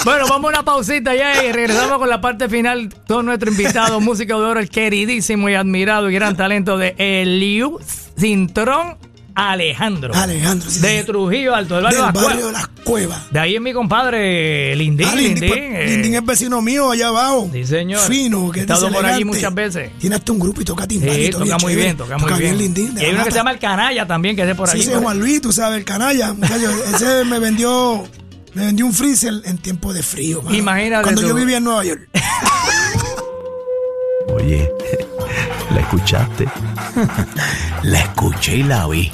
Bueno, vamos a una pausita ya y regresamos con la parte final. Todo nuestro invitado, músico de oro, el queridísimo y admirado y gran talento de Eliu Cintrón Alejandro. Alejandro, sí, De. Trujillo Alto, del barrio Del de las barrio de Cuevas. las cuevas. De ahí es mi compadre Lindín. Ah, Lindín, Lindín, pues, eh, Lindín es vecino mío allá abajo. Sí, señor. Fino, que He estado por allí muchas veces. Tiene hasta un grupo y toca timbalito. Sí, toca muy chévere. bien, toca muy bien. Lindín. de y hay uno que se llama El Canalla también, que es de por Sí, ahí. ese es Juan Luis, tú sabes, el canalla, muchacho. ese me vendió, me vendió un freezer en tiempo de frío. mano. Imagínate Cuando tú. yo vivía en Nueva York. Oye, ¿la escuchaste? La escuché y la vi.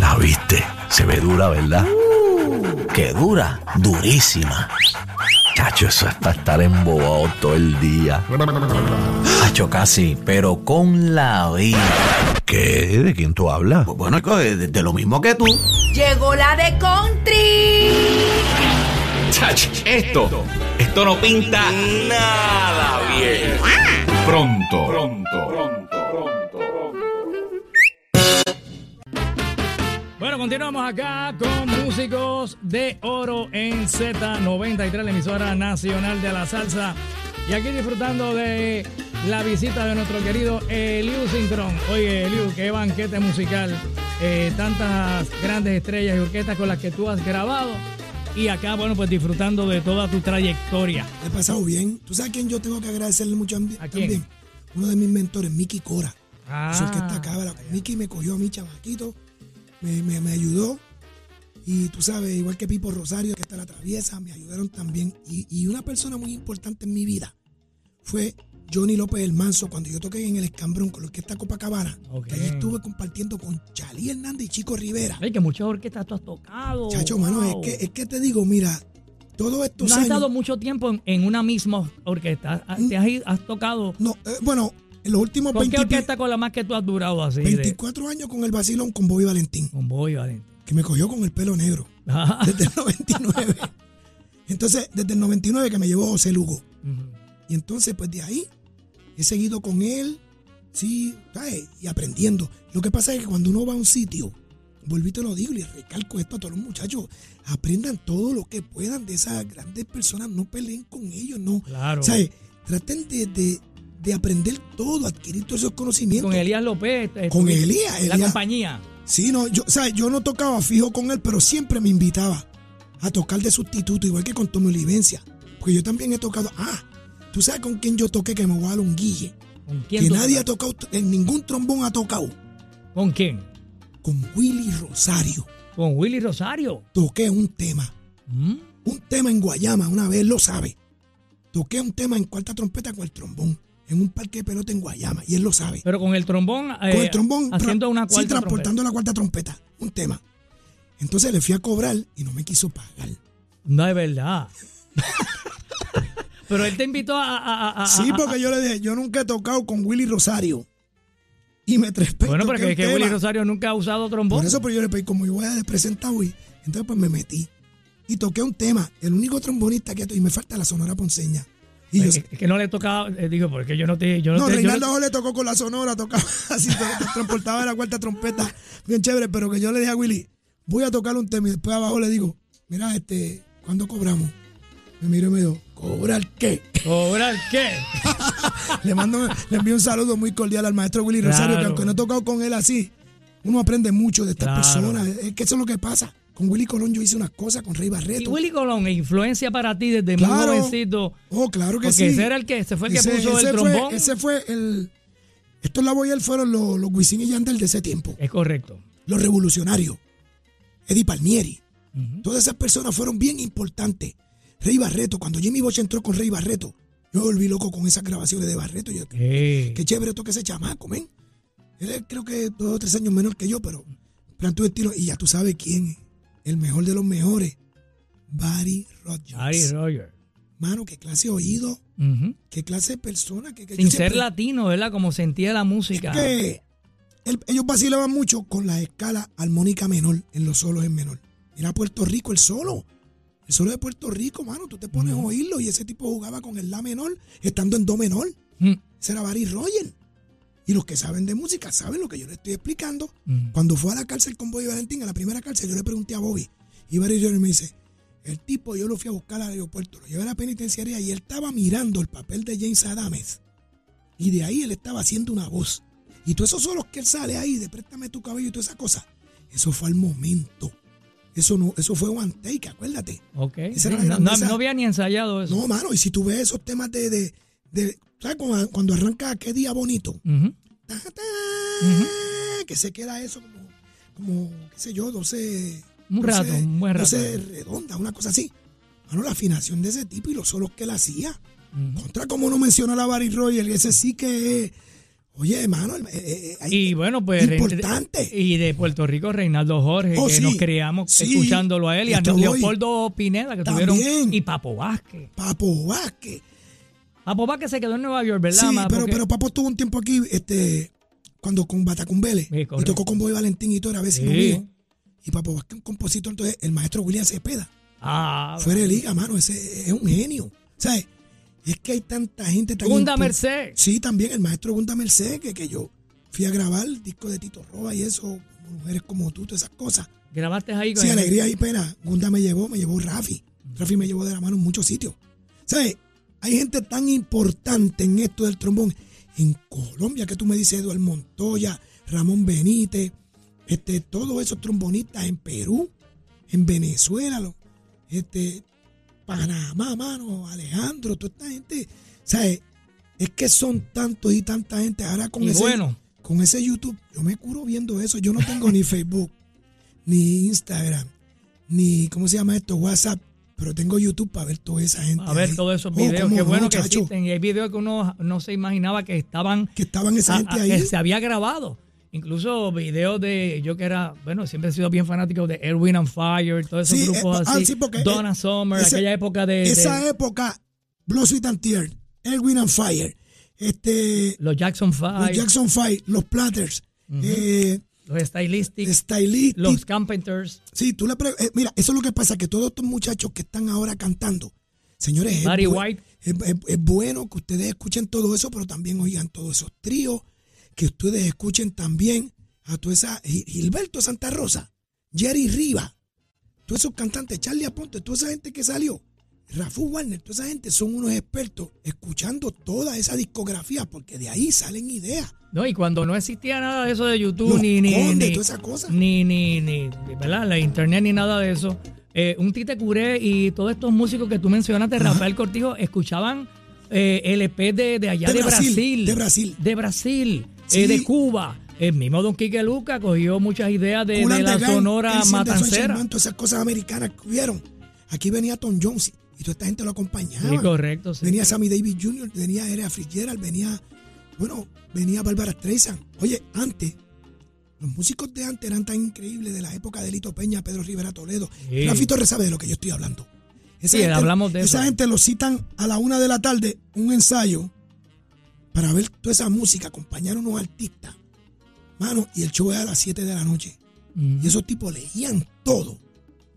¿La viste? Se ve dura, ¿verdad? Qué dura, durísima. Chacho, eso es para estar embobado todo el día. Hacho casi, pero con la vida. ¿Qué? ¿De quién tú hablas? Bueno, de, de lo mismo que tú. Llegó la de country. Chach, esto, esto no pinta nada bien. Pronto, pronto, pronto, pronto. Bueno, continuamos acá con Músicos de Oro en Z93, la emisora nacional de la salsa. Y aquí disfrutando de la visita de nuestro querido Eliu Sincron. Oye, Eliu, qué banquete musical. Eh, tantas grandes estrellas y orquestas con las que tú has grabado. Y acá, bueno, pues disfrutando de toda tu trayectoria. He pasado bien. ¿Tú sabes a quién yo tengo que agradecerle mucho ambi- ¿A quién? también? Uno de mis mentores, Mickey Cora. Ah. Eso es que está acá. ¿verdad? Mickey me cogió a mi chamaquito, me, me, me ayudó. Y tú sabes, igual que Pipo Rosario, que está la traviesa, me ayudaron también. Y, y una persona muy importante en mi vida fue Johnny López el Manso, cuando yo toqué en el Escambrón con la Orquesta Copacabana. Ok. Que allí estuve compartiendo con Chalí Hernández y Chico Rivera. Ay, que muchas orquestas tú has tocado. Chacho, mano, es que, es que te digo, mira, todos estos No has años. estado mucho tiempo en, en una misma orquesta. Ah, ¿Te has, ido- has tocado? No, eh, bueno, en los últimos ¿Con qué 20 orquesta con la más que tú has durado así? de- 24 años con el vacilón con Bobby Valentín, Con Boy Valente. que me cogió con el pelo negro desde el 99. Entonces, desde el 99 que me llevó José Lugo. Y entonces, pues de ahí he seguido con él, sí, ¿sabes? y aprendiendo. Lo que pasa es que cuando uno va a un sitio, volví y te lo digo y le recalco esto a todos los muchachos, aprendan todo lo que puedan de esas grandes personas, no peleen con ellos, no. Claro. ¿Sabes? Traten de, de- de aprender todo, adquirir todos esos conocimientos. Con Elías López. eh, Con Elías, La compañía. Sí, no, yo, o sea, yo no tocaba fijo con él, pero siempre me invitaba a tocar de sustituto, igual que con Tommy Olivencia. Porque yo también he tocado. Ah, tú sabes con quién yo toqué que me voy a dar un guille. ¿Con quién? Que nadie ha tocado, en ningún trombón ha tocado. ¿Con quién? Con Willy Rosario. Con Willy Rosario. Toqué un tema. ¿Mm? Un tema en Guayama, una vez él lo sabe. Toqué un tema en cuarta trompeta con el trombón. En un parque de pelota en Guayama. Y él lo sabe. Pero con el trombón. con eh, el trombón. Haciendo una Sí, cuarta transportando la cuarta trompeta. Un tema. Entonces le fui a cobrar y no me quiso pagar. trompeta. No es verdad. Pero él te invitó a. a- a- a- Sí, porque yo le dije, yo nunca he tocado con Willy Rosario. Y me trepé. Bueno, porque es que Willy. Rosario nunca ha usado trombón. Por eso, pero yo le pedí, como yo voy a presentar hoy, entonces pues me metí. Y toqué un tema, el único trombonista que... Y me falta la Sonora Ponceña. Y yo, es, es que no le tocaba. eh, digo, porque yo no te. Yo no, no, te- yo no- Reinaldo le tocó con la Sonora, tocaba así, transportaba la cuarta trompeta, bien chévere, pero que yo le dije a Willy, voy a tocar un tema y después abajo le digo, mira, este, ¿cuándo cobramos? Me miró y me dijo, ¿cobrar qué? ¿Cobrar qué? Le mando, le envío un saludo muy cordial al maestro Willy Rosario, que aunque no he tocado con él así, uno aprende mucho de estas Claro. personas. Es que eso es lo que pasa. Con Willy Colón yo hice unas cosas, con Rey Y Barreto. Willy Colón, influencia para ti desde muy Claro. jovencito. Oh, claro que Porque sí. ese era el que, ese fue el que Ese- puso ese el fue- trombón. ese fue el... Estos la Boyel fueron los, los Wisin y Yandel de ese tiempo. Es correcto. Los revolucionarios. Eddie Palmieri. Todas esas personas fueron bien importantes. Rey Barreto, cuando Jimmy Bosch entró con Rey Barreto, yo me volví loco con esas grabaciones de Barreto. Yo, Qué chévere toque ese chamaco, men. Él es, creo que dos o tres años menor que yo, pero plan tu estilo. Y ya tú sabes quién es. El mejor de los mejores. Barry Rogers. Ari Roger. Mano, qué clase de oído. Qué clase de persona. Que, que Sin ser siempre- latino, ¿verdad? Como sentía la música. que él- ellos vacilaban mucho con la escala armónica menor en los solos en menor. Mira Puerto Rico, el solo. El solo de Puerto Rico, mano, tú te pones a oírlo y ese tipo jugaba con el La menor, estando en Do menor. Mm, Ese era Barry Roger. Y los que saben de música saben lo que yo le estoy explicando. Cuando fue a la cárcel con Bobby Valentín, a la primera cárcel, yo le pregunté a Bobby. Y Barry Roger me dice, el tipo yo lo fui a buscar al aeropuerto, lo llevé a la penitenciaría y él estaba mirando el papel de James Adams. Y de ahí él estaba haciendo una voz. Y todos esos solos que él sale ahí, de préstame tu cabello y toda esa cosa. Eso fue al momento. Eso no, eso fue one take, acuérdate. Ok. Esa era la no, no- había ni ensayado eso. No, mano, y si tú ves esos temas de, de, de- ¿sabes? Cuando, cuando arranca qué día bonito, ta, ta, que se queda eso como, como, qué sé yo, 12. Un rato, un buen rato. 12 redonda, una cosa así. Mano, la afinación de ese tipo y los solos que él hacía. Contra como no menciona la Barry Royal, ese sí que es, oye, hermano, eh, eh, eh, Y bueno, pues. importante. Y de Puerto Rico, Reinaldo Jorge, Oh, que sí. nos criamos Sí. escuchándolo a él. Y a. Leopoldo Pineda, que También. tuvieron. Y Papo Vázquez. Papo Vázquez. Papo Vázquez se quedó en Nueva York, ¿verdad? Sí, pero, Porque- pero Papo estuvo un tiempo aquí, este, cuando con Batacumbele, Sí, y tocó con Boy Valentín y todo, era vecino Sí. mío. Y Papo Vázquez, un compositor, entonces el maestro William Cepeda, Ah, fuera de liga, mano, ese es un genio. ¿Sabes? Es que hay tanta gente tan Gunda Merced. Sí, también el maestro Gunda Merced, que, que yo fui a grabar el disco de Tito Roa y eso, mujeres como tú, todas esas cosas. Grabaste ahí con Sí, él? alegría y pena. Gunda me llevó, me llevó Rafi. Rafi me llevó de la mano en muchos sitios. ¿Sabes? Hay gente tan importante en esto del trombón. En Colombia, que tú me dices, Eduardo Montoya, Ramón Benítez, este, todos esos trombonistas en Perú, en Venezuela, este, Panamá, mano, Alejandro, toda esta gente. ¿Sabes? Es que son tantos y tanta gente. Ahora con Y ese, bueno. con ese YouTube, yo me curo viendo eso. Yo no tengo ni Facebook, ni Instagram, ni, ¿cómo se llama esto? WhatsApp. Pero tengo YouTube para ver toda esa gente. A ver ahí. todos esos Oh, videos. Qué no, bueno que existen. Y hay videos que uno no se imaginaba que estaban. Que estaban esa a- gente a- ahí. que se había grabado. Incluso videos de. Yo que era. Bueno, siempre he sido bien fanático de Erwin and Fire, todos esos Sí, grupos eh, ah, así. sí, porque, Donna eh, Summer, ese- aquella época de. de Esa época, Blood, Sweat and Tears, Erwin and Fire, este, los Jackson Five, los Jackson Five, los Platters, eh, los Stylistics, Stylistic. los Carpenters, Sí, tú le eh, mira, eso es lo que pasa, que todos estos muchachos que están ahora cantando, señores, es, Barry White. es- es- es bueno que ustedes escuchen todo eso, pero también oigan todos esos tríos, que ustedes escuchen también a toda esa Gil- Gilberto Santa Rosa, Jerry Riva, todos esos cantantes, Charlie Aponte, toda esa gente que salió, Rafu Warner, toda esa gente son unos expertos escuchando toda esa discografía, porque de ahí salen ideas. No, y cuando no existía nada de eso de YouTube, Los ni, ni, Condes, ni, todas esas cosas. ni, ni, ni, ¿verdad? La internet ni nada de eso. eh, un Tite Curé y todos estos músicos que tú mencionaste, Rafael Cortijo, escuchaban eh, LP de, de allá De de, Brasil, Brasil, de Brasil. De Brasil, Sí. eh, de Cuba. El mismo Don Quique Luca cogió muchas ideas de, de la Gang, Sonora Matancera. Todas esas cosas americanas que hubieron. Aquí venía Tom Jones y toda esta gente lo acompañaba. Sí, correcto, sí. Venía Sammy Davis Jr., venía Erea Fitzgerald, venía, bueno, venía Barbara Streisand. Oye, antes, los músicos de antes eran tan increíbles de la época de Lito Peña, Pedro Rivera Toledo. Sí. Rafi Torres sabe de lo que yo estoy hablando. Esa Sí, hablamos de esa eso. gente lo citan a la una de la tarde, un ensayo, para ver toda esa música, acompañar a unos artistas. Mano, y el show era a las 7 de la noche. Y esos tipos leían todo.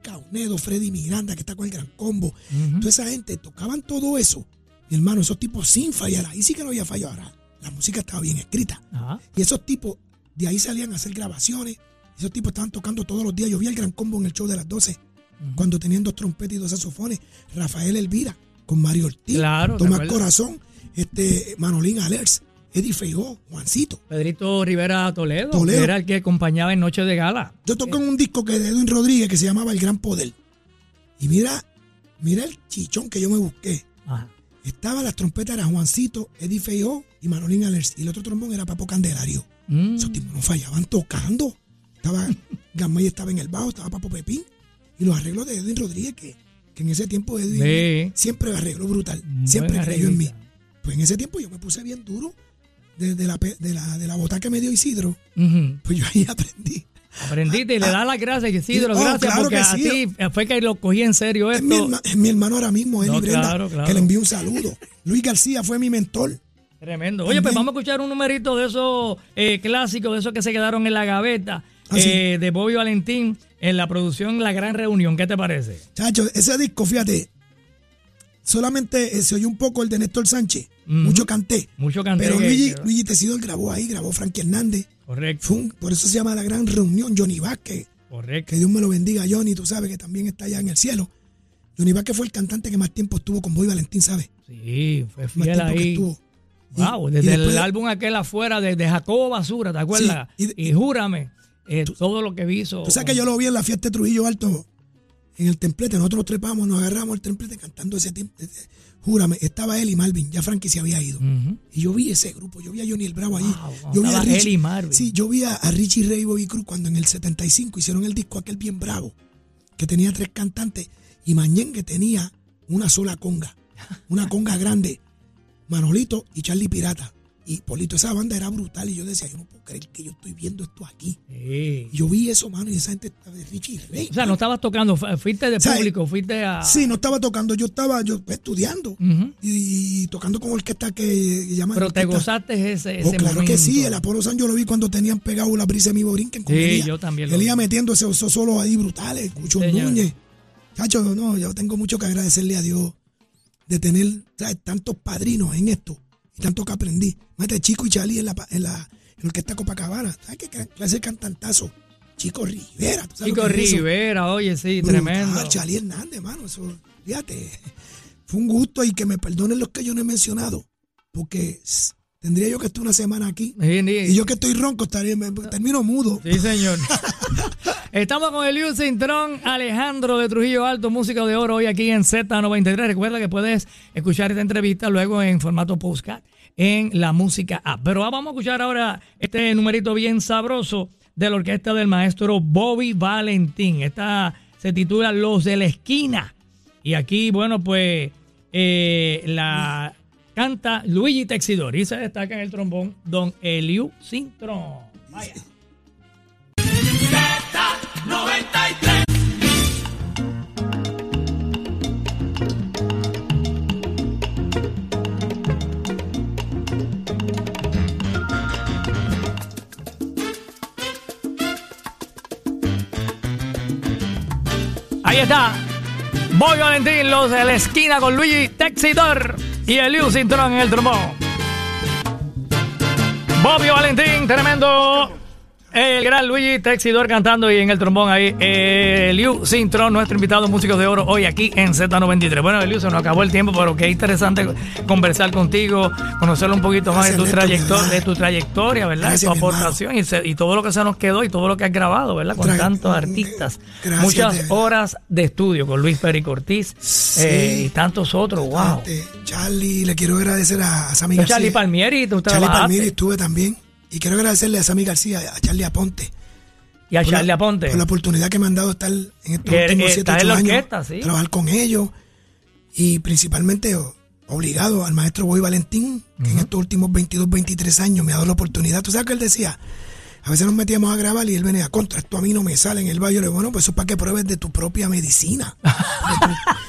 Caunedo, Freddy Miranda, que está con el Gran Combo. Toda esa gente tocaban todo eso. Mi hermano, esos tipos sin fallar. Ahí sí que no había fallo ahora. La música estaba bien escrita. Y esos tipos, de ahí salían a hacer grabaciones. Esos tipos estaban tocando todos los días. Yo vi el Gran Combo en el show de las 12, cuando tenían dos trompetas y dos saxofones. Rafael Elvira, con Mario Ortiz, Claro, ¿te Tomás? Corazón, este, Manolín Alers, Eddie Feijó, Juancito. Pedrito Rivera Toledo, Toledo. que era el que acompañaba en Noche de Gala. Yo toqué en un disco que de Edwin Rodríguez que se llamaba El Gran Poder. Y mira, mira el chichón que yo me busqué. Ajá. Estaba las trompetas, era Juancito, Eddie Feijó y Manolín Alers. Y el otro trombón era Papo Candelario. Mm. Esos tipos no fallaban tocando. Estaba, Gamay estaba en el bajo, estaba Papo Pepín. Y los arreglos de Edwin Rodríguez, que, que en ese tiempo Edwin Sí. siempre arregló brutal. Siempre creyó en mí. Pues en ese tiempo yo me puse bien duro. Desde la, de la, de la bota que me dio Isidro, pues yo ahí aprendí. Aprendiste y le das las gracias, Isidro, Oh, gracias, claro porque que a sí. ti fue que lo cogí en serio Es mi, esto. herma- es mi hermano ahora mismo, Eli No, Brenda, claro, claro. que le envío un saludo. Luis García fue mi mentor. Tremendo. Oye, pues vamos a escuchar un numerito de esos eh, clásicos, de esos que se quedaron en la gaveta, Ah, sí. eh, de Bobby Valentín, en la producción La Gran Reunión. ¿Qué te parece? Chacho, ese disco, fíjate, solamente eh, se oyó un poco el de Néstor Sánchez. Mucho canté. Mucho canté Pero que- Luigi, que- Luigi Tesidor grabó ahí, grabó Frankie Hernández. Correcto, por eso se llama La Gran Reunión. Johnny Vázquez, correcto. que Dios me lo bendiga, Johnny, tú sabes que también está allá en el cielo. Johnny Vázquez fue el cantante que más tiempo estuvo con Boy Valentín, ¿sabes? Sí, fue Más fiel tiempo que ahí. estuvo. Y- Wow, y desde el de- álbum aquel afuera, desde Jacobo Basura, ¿te acuerdas? Sí, y- y, júrame, eh, todo lo que hizo. Tú sabes que yo lo vi en la fiesta de Trujillo Alto, en el templete. Nosotros nos trepamos, nos agarramos el templete cantando ese tiempo. Júrame, estaba él y Malvin, ya Frankie se había ido. Y yo vi ese grupo, yo vi a Johnny el Bravo allí. Wow, yo vi a Richie, él y Marvin. Sí, yo vi a, a Richie Ray y Bobby Cruz cuando en el 75 hicieron el disco aquel bien bravo, que tenía tres cantantes y Mañengue tenía una sola conga, una conga grande. Manolito y Charlie Pirata. Y Polito, esa banda era brutal. Y yo decía, yo no puedo creer que yo estoy viendo esto aquí. Sí. Yo vi eso, mano, y esa gente estaba de Richie Rey. O sea, no estabas tocando, fu- fuiste de O sea, público, fuiste a... Sí, no estaba tocando, yo estaba yo estudiando y, y tocando con orquesta que llaman. Pero te gozaste ese, Oh, ese claro momento. que sí, el Apolo San yo lo vi cuando tenían pegado la brisa de mi borinquen con Sí, Elías. yo también Él iba metiendo esos, esos solos ahí brutales, Cucho señor. Núñez. Chacho, no, yo tengo mucho que agradecerle a Dios de tener ¿sabes? tantos padrinos en esto y tanto que aprendí. Mete Chico y Charlie en la, en la, en orquesta Copacabana. ¿Sabes qué clase de cantantazo? Chico Rivera. ¿tú sabes Chico es? Rivera, oye, sí, Brutal, tremendo. Charlie Hernández, mano, eso, fíjate, fue un gusto y que me perdonen los que yo no he mencionado, porque tendría yo que estar una semana aquí Sí, y yo que estoy ronco estaría, me- termino mudo. Sí, señor. Estamos con Eliu Cintrón, Alejandro de Trujillo Alto, músico de oro, hoy aquí en Z93. Recuerda que puedes escuchar esta entrevista luego en formato postcard en la música app. Pero vamos a escuchar ahora este numerito bien sabroso de la orquesta del maestro Bobby Valentín. Esta se titula Los de la Esquina. Y aquí, bueno, pues eh, la canta Luigi Texidor y se destaca en el trombón Don Eliu Cintrón. Vaya. Ahí está. Boy Valentín, los de la esquina con Luigi Texidor y Eliu Cintrón en el trombón. Bobby Valentín, tremendo. El gran Luigi Texidor cantando y en el trombón ahí. eh, Eliu Cintrón, nuestro invitado músico de oro hoy aquí en Z93. Bueno, Eliu, se nos acabó el tiempo, pero qué interesante conversar contigo, conocer un poquito más de tu, trayectoria, ¿verdad? de tu trayectoria, ¿verdad? Gracias, tu aportación y, se- y todo lo que se nos quedó y todo lo que has grabado, ¿verdad? Con Tra- tantos artistas. Gracias, Muchas horas de estudio con Luis Peri Cortiz eh, y tantos otros. Wow. Charlie, le quiero agradecer a, a Sammy García. Charlie Palmieri, tú Charlie. Palmieri estuve también. Y quiero agradecerle a Sammy García, a Charlie Aponte. y a Charlie Aponte. Por la oportunidad que me han dado estar en estos Que, últimos eh, 7, estás en 8 la años. orquesta, sí. Trabajar con ellos. Y principalmente obligado al maestro Boy Valentín, que en estos últimos 22, 23 años me ha dado la oportunidad. ¿Tú sabes que él decía? A veces nos metíamos a grabar y él venía contra, esto a mí no me sale en el baño. Le digo, bueno, pues eso es para que pruebes de tu propia medicina.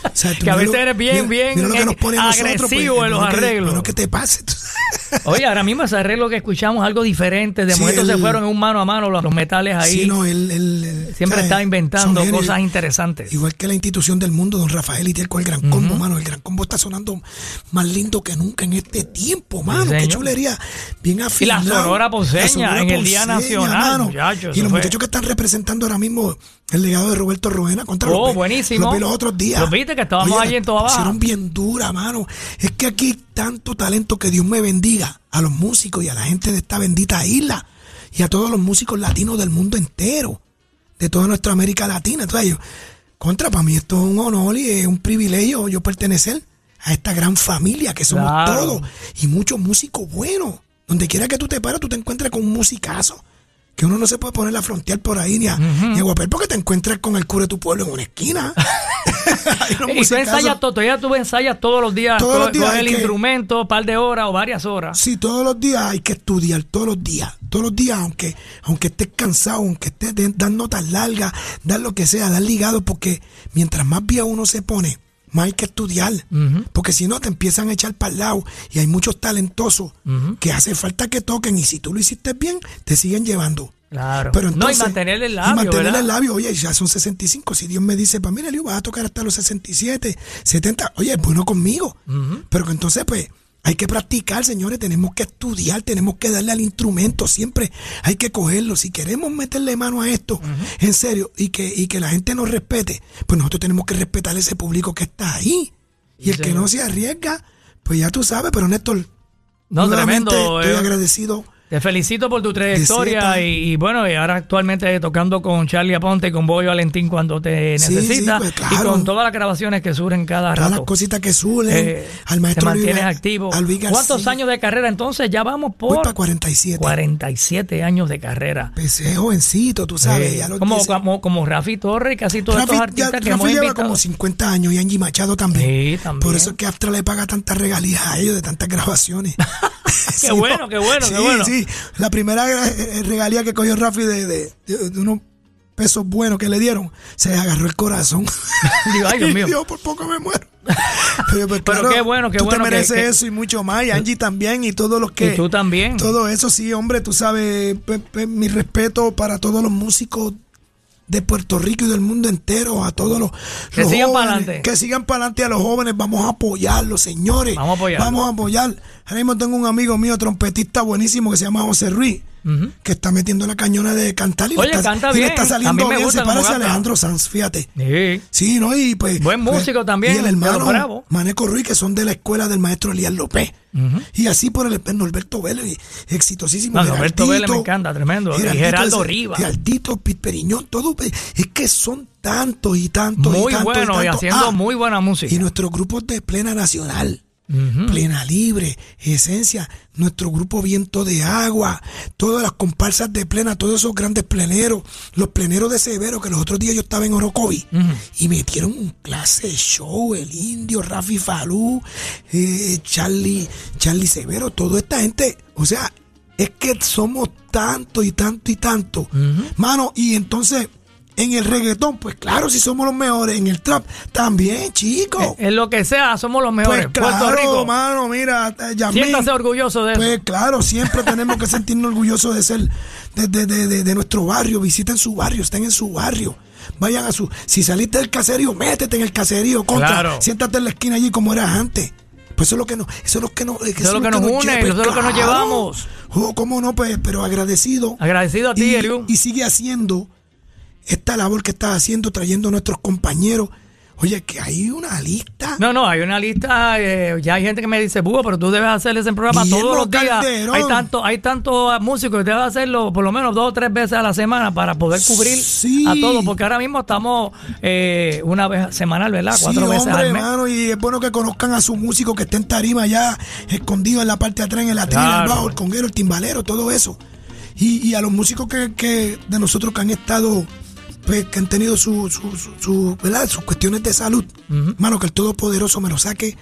O sea, tú Que a veces lo- eres bien, bien, mira lo que nos pone nosotros, pues, agresivo en los arreglos. bueno que te pase. Oye, ahora mismo ese arreglo que escuchamos algo diferente. De Sí, momento se fueron en un mano a mano los, los metales ahí. Sí, no, él, él- Siempre ¿sabes? está inventando cosas interesantes. Igual que la institución del mundo, don Rafael y con el Gran Combo, mano. El Gran Combo está sonando más lindo que nunca en este tiempo, mano. Qué chulería. Bien Y la. Sonora Ponceña en el Día Nacional, muchachos, Y los fue- muchachos que están representando ahora mismo el legado de Roberto Roena contra Oh, los, buenísimo. los vi los otros días. Los viste que estábamos allí en Toa Baja. Hicieron bien dura, mano. Es que aquí hay tanto talento que Dios me bendiga a los músicos y a la gente de esta bendita isla y a todos los músicos latinos del mundo entero, de toda nuestra América Latina. Entonces, yo, contra, para mí esto es un honor y es un privilegio yo pertenecer a esta gran familia que somos Claro. todos y muchos músicos buenos. Donde quiera que tú te pares, tú te encuentras con un musicazo. Que uno no se puede poner a frontear por ahí ni a, ni a guapel porque te encuentras con el cura de tu pueblo en una esquina. Y tú ensayas todo, todavía tú ensayas todos los días, Todos los días con el que- instrumento, un par de horas o varias horas. Sí, todos los días hay que estudiar, todos los días, todos los días, aunque, aunque estés cansado, aunque estés dar notas largas, dar lo que sea, dar ligado, porque mientras más viejo uno se pone, más hay que estudiar, porque si no te empiezan a echar para el lado y hay muchos talentosos que hace falta que toquen y si tú lo hiciste bien, te siguen llevando. Claro. Pero no, y entonces, mantenerle el y labio, mantenerle ¿verdad? el labio, oye, ya son 65. Si Dios me dice, pues mira, Liu, vas a tocar hasta los 67, 70. Oye, es bueno conmigo. Pero que entonces, pues, hay que practicar, señores. Tenemos que estudiar, tenemos que darle al instrumento. Siempre hay que cogerlo. Si queremos meterle mano a esto, en serio, y que, y que la gente nos respete, pues nosotros tenemos que respetar ese público que está ahí. Y el que no se arriesga, pues ya tú sabes, pero Néstor, No, tremendo. estoy eh. agradecido Te felicito por tu trayectoria y, y bueno, y ahora actualmente tocando con Charlie Aponte y con Boy Valentín cuando te necesitas sí, pues, y con todas las grabaciones que surgen cada Todas las rato. cositas que suelen. Eh, al te maestro Luis mantienes Gar- activo. Luis ¿Cuántos años de carrera entonces? Ya vamos Voy por para 47. 47 años de carrera. Empecé jovencito, tú sabes. Eh, ya como, 10 como, como Rafi Torres y casi todos Rafi, estos ya- artistas que Rafi hemos lleva invitado. como 50 años y Angie Machado también. Sí, también. Por eso es que Astra le paga tantas regalías a ellos de tantas grabaciones. Qué bueno, qué bueno, sí, qué bueno. La primera eh, regalía que cogió Rafi de, de- de- unos pesos buenos que le dieron, se le agarró el corazón. Digo, ay, Dios mío. Dios, por poco me muero. Pero, pues, Pero qué bueno, qué tú bueno te que- mereces que- eso y mucho más. Y Angie también y todos los que... Y tú también. Todo eso, sí, hombre, tú sabes, pe- pe- mi respeto para todos los músicos de Puerto Rico y del mundo entero, a todos los, Que los sigan jóvenes, pa'lante. que sigan para adelante a los jóvenes, vamos a apoyarlos, señores. Vamos a apoyarlos. Vamos a apoyar. Ahora mismo tengo un amigo mío, trompetista buenísimo, que se llama José Ruiz, que está metiendo la cañona de cantar y, le está, canta y le bien. está A saliendo mí me bien, se parece a. Alejandro Sanz, fíjate. Sí. Sí, ¿no? Y pues. Buen pues, músico también, Y el hermano bravos. Maneco Ruiz, que son de la escuela del maestro Elías López. Y así por el Norberto Vélez, exitosísimo. No, Norberto Geraldito, Vélez me encanta, tremendo. Y Geraldo ese- Rivas. Geraldito, Pete Periñón, todo. pues, Es que son tantos y tantos Muy y tantos. bueno y haciendo Ah, muy buena música. Y nuestros grupos de plena nacional. Plena Libre, Esencia, nuestro grupo Viento de Agua, todas las comparsas de plena, todos esos grandes pleneros, los pleneros de Severo, que los otros días yo estaba en Orocovi y metieron un clase de show, el indio, Rafi Falú, eh, Charlie, Charlie Severo, toda esta gente, o sea, es que somos tanto y tanto y tanto, mano, y entonces en el reggaetón, pues claro, si somos los mejores, en el trap también, chicos. En lo que sea, somos los mejores. Pues claro, Puerto Rico. mano, mira, eh, Yamil, Siéntase orgulloso de eso. Pues claro, siempre tenemos que sentirnos orgullosos de ser de, de- de- de- nuestro barrio. Visiten su barrio, estén en su barrio. Vayan a su. Si saliste del caserío, métete en el caserío. Contra, Claro. Siéntate en la esquina allí como eras antes. Pues eso es lo que nos, eso es lo que nos, eso es lo que nos une, lleva, eso es lo que nos llevamos. Oh, cómo no, pues, pero agradecido. Agradecido a ti, y, Eliu. y sigue haciendo esta labor que estás haciendo, trayendo a nuestros compañeros. Oye, que hay una lista. No, no, hay una lista, eh, ya hay gente que me dice, Búho, pero tú debes hacer ese programa Guillermo todos los días. Calderón. Hay tanto, hay tantos músicos que debes hacerlo por lo menos dos o tres veces a la semana para poder cubrir Sí. a todos, porque ahora mismo estamos eh, una vez semanal, ¿verdad? Cuatro sí, veces hombre, al mes. hermano, y es bueno que conozcan a su músico que esté en tarima ya, escondido en la parte de atrás, en el atril, Claro. el bajo, el conguero, el timbalero, todo eso. Y, y a los músicos que, que de nosotros que han estado, pues, que han tenido su, su, su- su, ¿verdad? sus cuestiones de salud, hermano, que el Todopoderoso me lo saque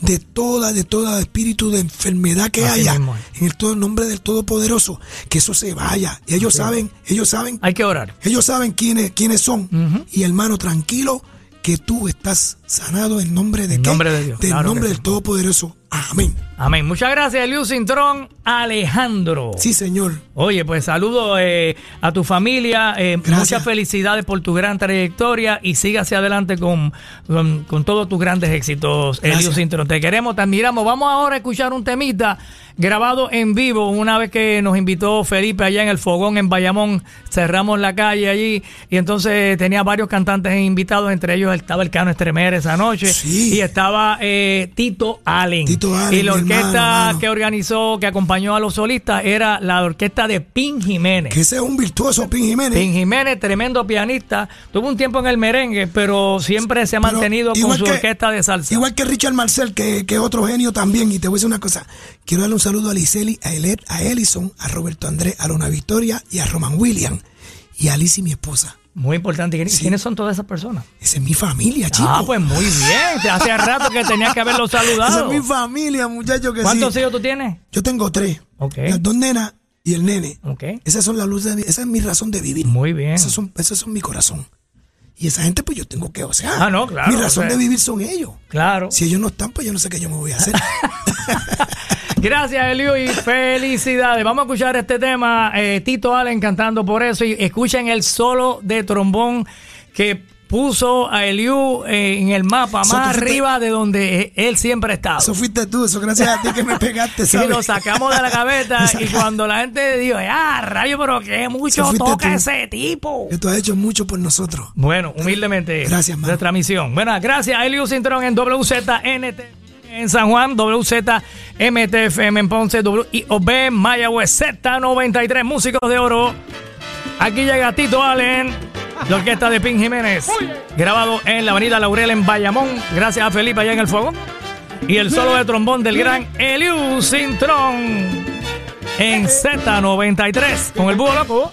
de toda, de toda espíritu de enfermedad que Así haya, mismo en el todo nombre del Todopoderoso, que eso se vaya. Y ellos saben, ellos saben Hay que orar. ellos saben quiénes, quiénes son. Y hermano, tranquilo, que tú estás sanado en nombre de qué? nombre de Dios, Del claro nombre del. Todopoderoso. Amén. Amén. Muchas gracias, Eliu Cintrón Alejandro. Sí, Señor. Oye, pues saludo eh, a tu familia, eh, muchas felicidades por tu gran trayectoria y siga hacia adelante con, con, con todos tus grandes éxitos. Elio Cintrón. Te queremos, te admiramos. Vamos ahora a escuchar un temita grabado en vivo una vez que nos invitó Felipe allá en el Fogón en Bayamón. Cerramos la calle allí y entonces tenía varios cantantes invitados, entre ellos estaba el Cano Estremer esa noche Sí. y estaba eh, Tito Allen. Tito Allen, y mi orquesta mano. que organizó, que acompañó a los solistas era la orquesta de Pin Jiménez. Que ese es un virtuoso, Pin Jiménez. Pin Jiménez, tremendo pianista. Tuvo un tiempo en el merengue, pero siempre se ha Pero mantenido con su que- orquesta de salsa. Igual que Richard Marcel, que, que es otro genio también. Y te voy a decir una cosa. Quiero darle un saludo a Liseli, a Elet, a Ellison, a Roberto Andrés, a Lona Victoria y a Roman William. Y a Alice, mi esposa. Muy importante. ¿Quién- Sí. ¿Quiénes son todas esas personas? Esa es mi familia, chicos. Ah, pues muy bien. Hace rato que tenías que haberlo Esa saludado. es mi familia, muchachos, que ¿Cuántos sí. hijos tú tienes? Yo tengo tres. Ok. Las dos nenas y el nene. Ok. Esas son las luces de mi, esa es mi razón de vivir. Muy bien. Esas son, esas son mi corazón. Y esa gente, pues yo tengo que, o sea, Ah, no, claro, mi razón o sea. de vivir son ellos. Claro. Si ellos no están, pues yo no sé qué yo me voy a hacer. Gracias, Elio, y felicidades. Vamos a escuchar este tema, eh, Tito Allen cantando por eso, y escuchen el solo de trombón que puso a Eliu eh, en el mapa, Eso más arriba de donde eh, él siempre ha estado. eso fuiste tú, eso gracias a ti que me pegaste, ¿sabes? lo sacamos de la Me y cuando la gente dijo, ah, rayo, pero qué mucho toca tú. ese tipo. Que tú has hecho mucho por nosotros. Bueno, humildemente. Gracias, mano. Nuestra misión. Bueno, gracias a Eliu Cintrón en WZNT. En San Juan, WZMTFM en Ponce, WIOB, Mayagüez, Z93, Músicos de Oro. Aquí llega Tito Allen, la orquesta de Pin Jiménez, grabado en la avenida Laurel en Bayamón, gracias a Felipe allá en el fuego. Y el solo de trombón del gran Eliu Cintrón en Z93 con el búho loco.